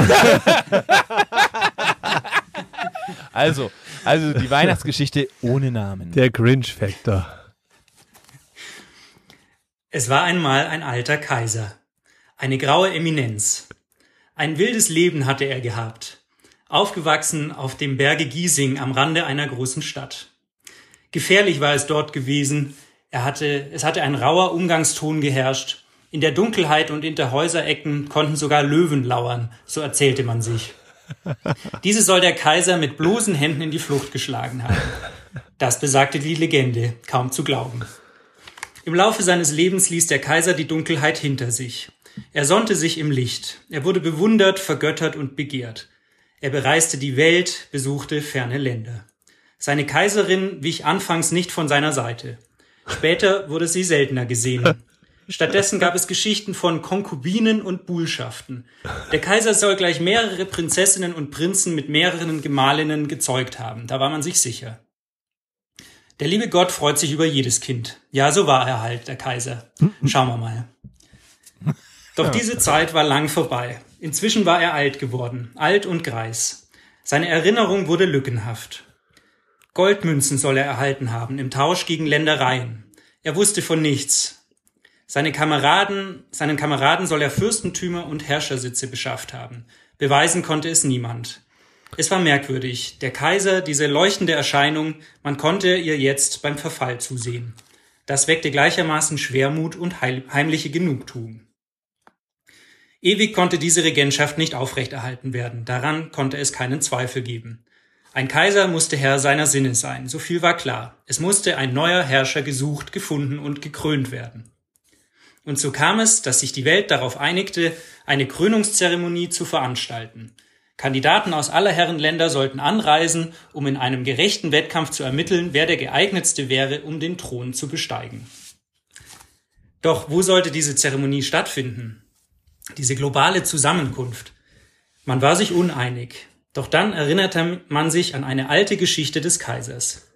Also, also die Weihnachtsgeschichte ohne Namen. Der Grinch-Factor. Es war einmal ein alter Kaiser. Eine graue Eminenz. Ein wildes Leben hatte er gehabt. Aufgewachsen auf dem Berge Giesing am Rande einer großen Stadt. Gefährlich war es dort gewesen. Er hatte, es hatte ein rauer Umgangston geherrscht. In der Dunkelheit und hinter Häuserecken konnten sogar Löwen lauern, so erzählte man sich. Diese soll der Kaiser mit bloßen Händen in die Flucht geschlagen haben. Das besagte die Legende, kaum zu glauben. Im Laufe seines Lebens ließ der Kaiser die Dunkelheit hinter sich. Er sonnte sich im Licht. Er wurde bewundert, vergöttert und begehrt. Er bereiste die Welt, besuchte ferne Länder. Seine Kaiserin wich anfangs nicht von seiner Seite. Später wurde sie seltener gesehen. (laughs) Stattdessen gab es Geschichten von Konkubinen und Buhlschaften. Der Kaiser soll gleich mehrere Prinzessinnen und Prinzen mit mehreren Gemahlinnen gezeugt haben. Da war man sich sicher. Der liebe Gott freut sich über jedes Kind. Ja, so war er halt, der Kaiser. (laughs) Schauen wir mal. Doch diese Zeit war lang vorbei. Inzwischen war er alt geworden, alt und greis. Seine Erinnerung wurde lückenhaft. Goldmünzen soll er erhalten haben im Tausch gegen Ländereien. Er wusste von nichts. Seine Kameraden, seinen Kameraden soll er Fürstentümer und Herrschersitze beschafft haben. Beweisen konnte es niemand. Es war merkwürdig. Der Kaiser, diese leuchtende Erscheinung, man konnte ihr jetzt beim Verfall zusehen. Das weckte gleichermaßen Schwermut und heimliche Genugtuung. Ewig konnte diese Regentschaft nicht aufrechterhalten werden. Daran konnte es keinen Zweifel geben. Ein Kaiser musste Herr seiner Sinne sein, so viel war klar. Es musste ein neuer Herrscher gesucht, gefunden und gekrönt werden. Und so kam es, dass sich die Welt darauf einigte, eine Krönungszeremonie zu veranstalten. Kandidaten aus aller Herren Länder sollten anreisen, um in einem gerechten Wettkampf zu ermitteln, wer der geeignetste wäre, um den Thron zu besteigen. Doch wo sollte diese Zeremonie stattfinden? Diese globale Zusammenkunft. Man war sich uneinig. Doch dann erinnerte man sich an eine alte Geschichte des Kaisers.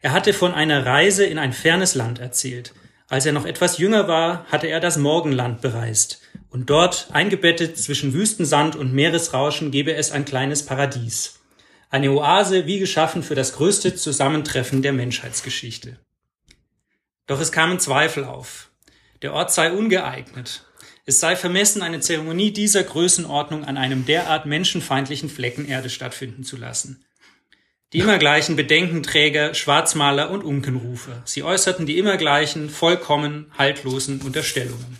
Er hatte von einer Reise in ein fernes Land erzählt. Als er noch etwas jünger war, hatte er das Morgenland bereist. Und dort, eingebettet zwischen Wüstensand und Meeresrauschen, gebe es ein kleines Paradies. Eine Oase wie geschaffen für das größte Zusammentreffen der Menschheitsgeschichte. Doch es kamen Zweifel auf. Der Ort sei ungeeignet. Es sei vermessen, eine Zeremonie dieser Größenordnung an einem derart menschenfeindlichen Flecken Erde stattfinden zu lassen. Die immer gleichen Bedenkenträger, Schwarzmaler und Unkenrufer. Sie äußerten die immer gleichen, vollkommen haltlosen Unterstellungen.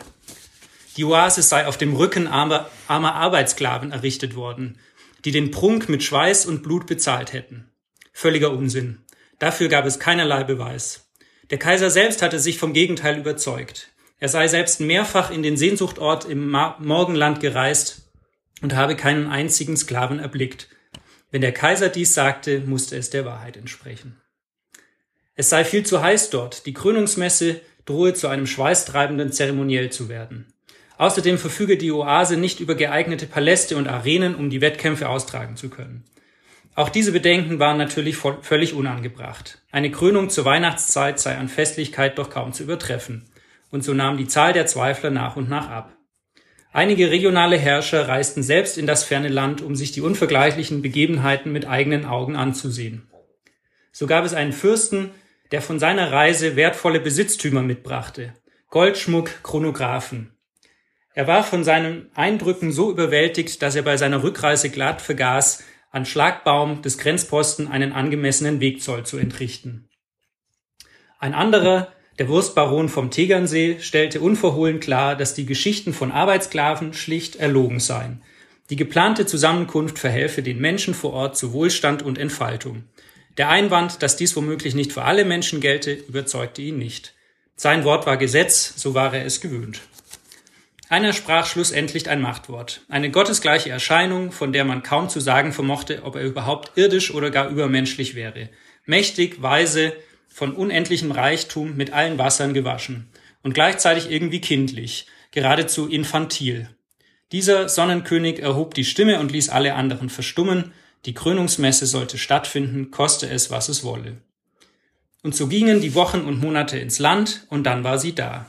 Die Oase sei auf dem Rücken armer, armer Arbeitssklaven errichtet worden, die den Prunk mit Schweiß und Blut bezahlt hätten. Völliger Unsinn. Dafür gab es keinerlei Beweis. Der Kaiser selbst hatte sich vom Gegenteil überzeugt. Er sei selbst mehrfach in den Sehnsuchtort im Morgenland gereist und habe keinen einzigen Sklaven erblickt. Wenn der Kaiser dies sagte, musste es der Wahrheit entsprechen. Es sei viel zu heiß dort, die Krönungsmesse drohe zu einem schweißtreibenden Zeremoniell zu werden. Außerdem verfüge die Oase nicht über geeignete Paläste und Arenen, um die Wettkämpfe austragen zu können. Auch diese Bedenken waren natürlich völlig unangebracht. Eine Krönung zur Weihnachtszeit sei an Festlichkeit doch kaum zu übertreffen. Und so nahm die Zahl der Zweifler nach und nach ab. Einige regionale Herrscher reisten selbst in das ferne Land, um sich die unvergleichlichen Begebenheiten mit eigenen Augen anzusehen. So gab es einen Fürsten, der von seiner Reise wertvolle Besitztümer mitbrachte. Goldschmuck, Chronographen. Er war von seinen Eindrücken so überwältigt, dass er bei seiner Rückreise glatt vergaß, an Schlagbaum des Grenzposten einen angemessenen Wegzoll zu entrichten. Ein anderer, der Wurstbaron vom Tegernsee, stellte unverhohlen klar, dass die Geschichten von Arbeitssklaven schlicht erlogen seien. Die geplante Zusammenkunft verhelfe den Menschen vor Ort zu Wohlstand und Entfaltung. Der Einwand, dass dies womöglich nicht für alle Menschen gelte, überzeugte ihn nicht. Sein Wort war Gesetz, so war er es gewöhnt. Einer sprach schlussendlich ein Machtwort, eine gottesgleiche Erscheinung, von der man kaum zu sagen vermochte, ob er überhaupt irdisch oder gar übermenschlich wäre. Mächtig, weise, von unendlichem Reichtum, mit allen Wassern gewaschen und gleichzeitig irgendwie kindlich, geradezu infantil. Dieser Sonnenkönig erhob die Stimme und ließ alle anderen verstummen, die Krönungsmesse sollte stattfinden, koste es, was es wolle. Und so gingen die Wochen und Monate ins Land, und dann war sie da.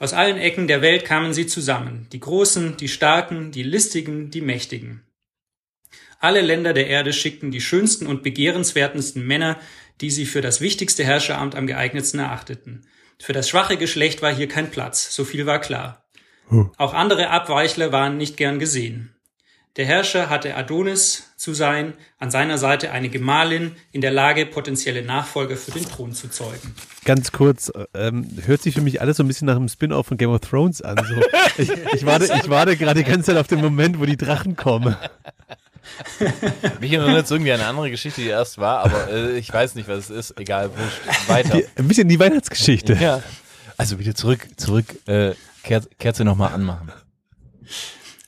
Aus allen Ecken der Welt kamen sie zusammen, die Großen, die Starken, die Listigen, die Mächtigen. Alle Länder der Erde schickten die schönsten und begehrenswertesten Männer, die sie für das wichtigste Herrscheramt am geeignetsten erachteten. Für das schwache Geschlecht war hier kein Platz, so viel war klar. Auch andere Abweichler waren nicht gern gesehen. Der Herrscher hatte Adonis zu sein, an seiner Seite eine Gemahlin in der Lage, potenzielle Nachfolger für den Thron zu zeugen. Ganz kurz, ähm, hört sich für mich alles so ein bisschen nach einem Spin-off von Game of Thrones an. So. Ich, ich warte, ich warte gerade die ganze Zeit auf den Moment, wo die Drachen kommen. Mich erinnert es irgendwie an eine andere Geschichte, die erst war, aber äh, ich weiß nicht, was es ist. Egal, wurscht. Weiter. Die, ein bisschen die Weihnachtsgeschichte. Ja. Also wieder zurück, zurück, äh, Kerze, Kerze nochmal anmachen.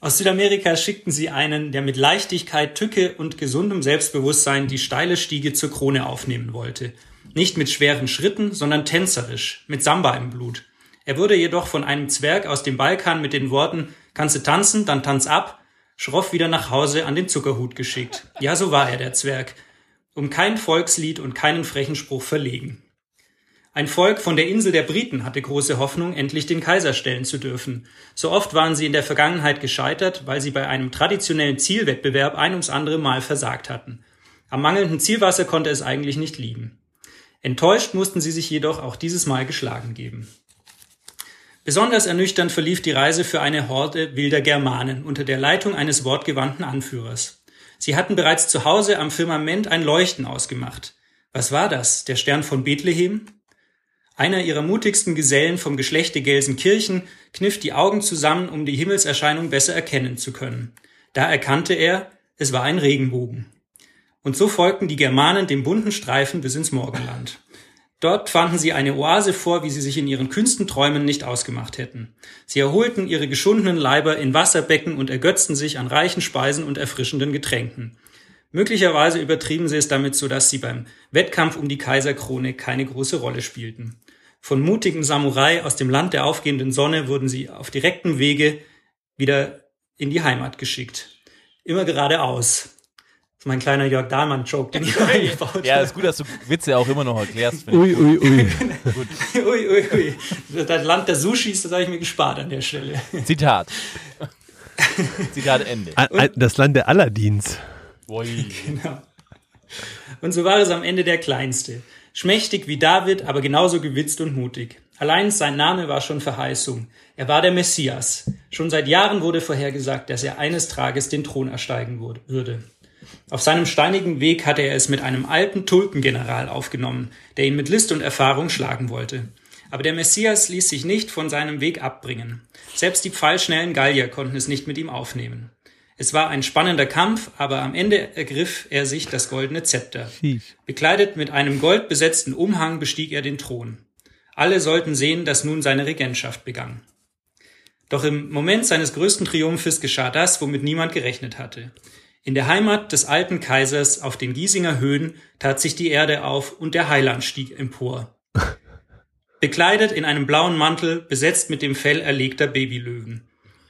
Aus Südamerika schickten sie einen, der mit Leichtigkeit, Tücke und gesundem Selbstbewusstsein die steile Stiege zur Krone aufnehmen wollte. Nicht mit schweren Schritten, sondern tänzerisch, mit Samba im Blut. Er wurde jedoch von einem Zwerg aus dem Balkan mit den Worten Kannst du tanzen, dann tanz ab, schroff wieder nach Hause an den Zuckerhut geschickt. Ja, so war er, der Zwerg. Um kein Volkslied und keinen frechen Spruch verlegen. Ein Volk von der Insel der Briten hatte große Hoffnung, endlich den Kaiser stellen zu dürfen. So oft waren sie in der Vergangenheit gescheitert, weil sie bei einem traditionellen Zielwettbewerb ein ums andere Mal versagt hatten. Am mangelnden Zielwasser konnte es eigentlich nicht liegen. Enttäuscht mussten sie sich jedoch auch dieses Mal geschlagen geben. Besonders ernüchternd verlief die Reise für eine Horde wilder Germanen unter der Leitung eines wortgewandten Anführers. Sie hatten bereits zu Hause am Firmament ein Leuchten ausgemacht. Was war das? Der Stern von Bethlehem? Einer ihrer mutigsten Gesellen vom Geschlechte Gelsenkirchen kniff die Augen zusammen, um die Himmelserscheinung besser erkennen zu können. Da erkannte er, es war ein Regenbogen. Und so folgten die Germanen dem bunten Streifen bis ins Morgenland. Dort fanden sie eine Oase vor, wie sie sich in ihren kühnsten Träumen nicht ausgemacht hätten. Sie erholten ihre geschundenen Leiber in Wasserbecken und ergötzten sich an reichen Speisen und erfrischenden Getränken. Möglicherweise übertrieben sie es damit, so dass sie beim Wettkampf um die Kaiserkrone keine große Rolle spielten. Von mutigen Samurai aus dem Land der aufgehenden Sonne wurden sie auf direktem Wege wieder in die Heimat geschickt. Immer geradeaus. Das ist mein kleiner Jörg Dahlmann-Joke, den ich (laughs) eingebaut habe. Ja, ist gut, dass du Witze auch immer noch erklärst. finde Ui, ui, ui. (laughs) Ui, ui, ui. Das Land der Sushis, das habe ich mir gespart an der Stelle. Zitat. (laughs) Zitat Ende. Das Land der Aladins. Ui. Genau. Und so war es am Ende der Kleinste. Schmächtig wie David, aber genauso gewitzt und mutig. Allein sein Name war schon Verheißung. Er war der Messias. Schon seit Jahren wurde vorhergesagt, dass er eines Tages den Thron ersteigen würde. Auf seinem steinigen Weg hatte er es mit einem alten Tulpengeneral aufgenommen, der ihn mit List und Erfahrung schlagen wollte. Aber der Messias ließ sich nicht von seinem Weg abbringen. Selbst die pfeilschnellen Gallier konnten es nicht mit ihm aufnehmen. Es war ein spannender Kampf, aber am Ende ergriff er sich das goldene Zepter. Bekleidet mit einem goldbesetzten Umhang bestieg er den Thron. Alle sollten sehen, dass nun seine Regentschaft begann. Doch im Moment seines größten Triumphes geschah das, womit niemand gerechnet hatte. In der Heimat des alten Kaisers auf den Giesinger Höhen tat sich die Erde auf und der Heiland stieg empor. (laughs) bekleidet in einem blauen Mantel, besetzt mit dem Fell erlegter Babylöwen.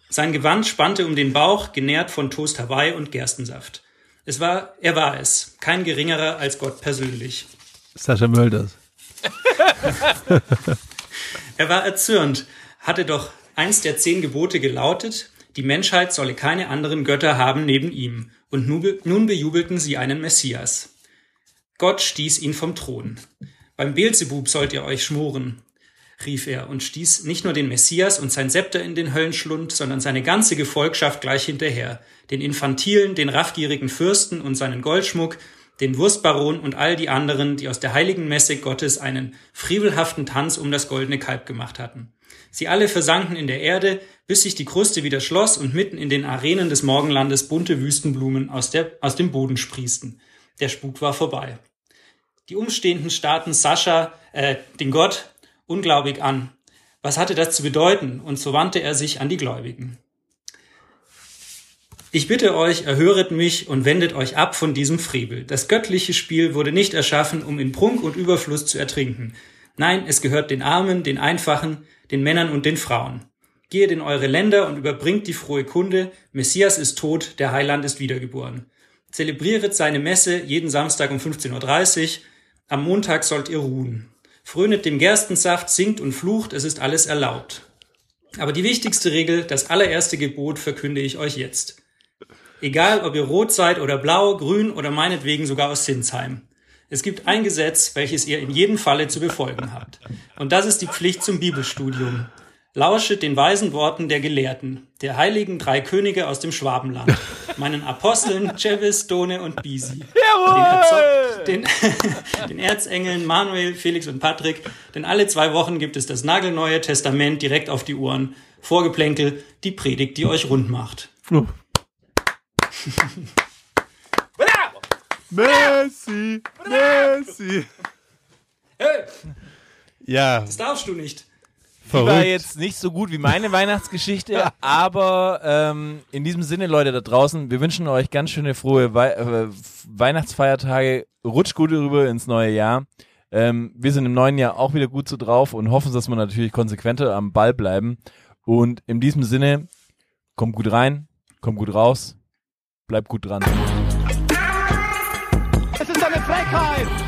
Sein Gewand spannte um den Bauch, genährt von Toast Hawaii und Gerstensaft. Es war, er war es, kein geringerer als Gott persönlich. Sascha Mölders. (laughs) Er war erzürnt, hatte doch eins der zehn Gebote gelautet, die Menschheit solle keine anderen Götter haben neben ihm, und nun, be- nun bejubelten sie einen Messias. Gott stieß ihn vom Thron. Beim Beelzebub sollt ihr euch schmoren, rief er und stieß nicht nur den Messias und sein Zepter in den Höllenschlund, sondern seine ganze Gefolgschaft gleich hinterher, den infantilen, den raffgierigen Fürsten und seinen Goldschmuck, den Wurstbaron und all die anderen, die aus der heiligen Messe Gottes einen frevelhaften Tanz um das goldene Kalb gemacht hatten. Sie alle versanken in der Erde, bis sich die Kruste wieder schloss und mitten in den Arenen des Morgenlandes bunte Wüstenblumen aus, der, aus dem Boden sprießten. Der Spuk war vorbei. Die Umstehenden starrten Sascha, äh, den Gott, unglaubig an. Was hatte das zu bedeuten? Und so wandte er sich an die Gläubigen. Ich bitte euch, erhöret mich und wendet euch ab von diesem Frevel. Das göttliche Spiel wurde nicht erschaffen, um in Prunk und Überfluss zu ertrinken. Nein, es gehört den Armen, den Einfachen, den Männern und den Frauen. Geht in eure Länder und überbringt die frohe Kunde, Messias ist tot, der Heiland ist wiedergeboren. Zelebrieret seine Messe jeden Samstag um 15.30 Uhr, am Montag sollt ihr ruhen. Frönet dem Gerstensaft, singt und flucht, es ist alles erlaubt. Aber die wichtigste Regel, das allererste Gebot verkünde ich euch jetzt. Egal, ob ihr rot seid oder blau, grün oder meinetwegen sogar aus Sinsheim. Es gibt ein Gesetz, welches ihr in jedem Falle zu befolgen habt. Und das ist die Pflicht zum Bibelstudium. Lauschet den weisen Worten der Gelehrten, der heiligen drei Könige aus dem Schwabenland, meinen Aposteln Cevis, Done und Bisi, den, den, (laughs) den Erzengeln Manuel, Felix und Patrick, denn alle zwei Wochen gibt es das nagelneue Testament direkt auf die Ohren, Vorgeplänkel, die Predigt, die euch rund macht. Messi, Messi. Hey, Ja, das darfst du nicht. Die war verrückt. jetzt nicht so gut wie meine Weihnachtsgeschichte, (laughs) aber ähm, in diesem Sinne, Leute da draußen, wir wünschen euch ganz schöne frohe Wei äh, Weihnachtsfeiertage. Rutscht gut rüber ins neue Jahr. Ähm, wir sind im neuen Jahr auch wieder gut so drauf und hoffen, dass wir natürlich konsequenter am Ball bleiben. Und in diesem Sinne, kommt gut rein, kommt gut raus, bleibt gut dran. Es ist eine Frechheit!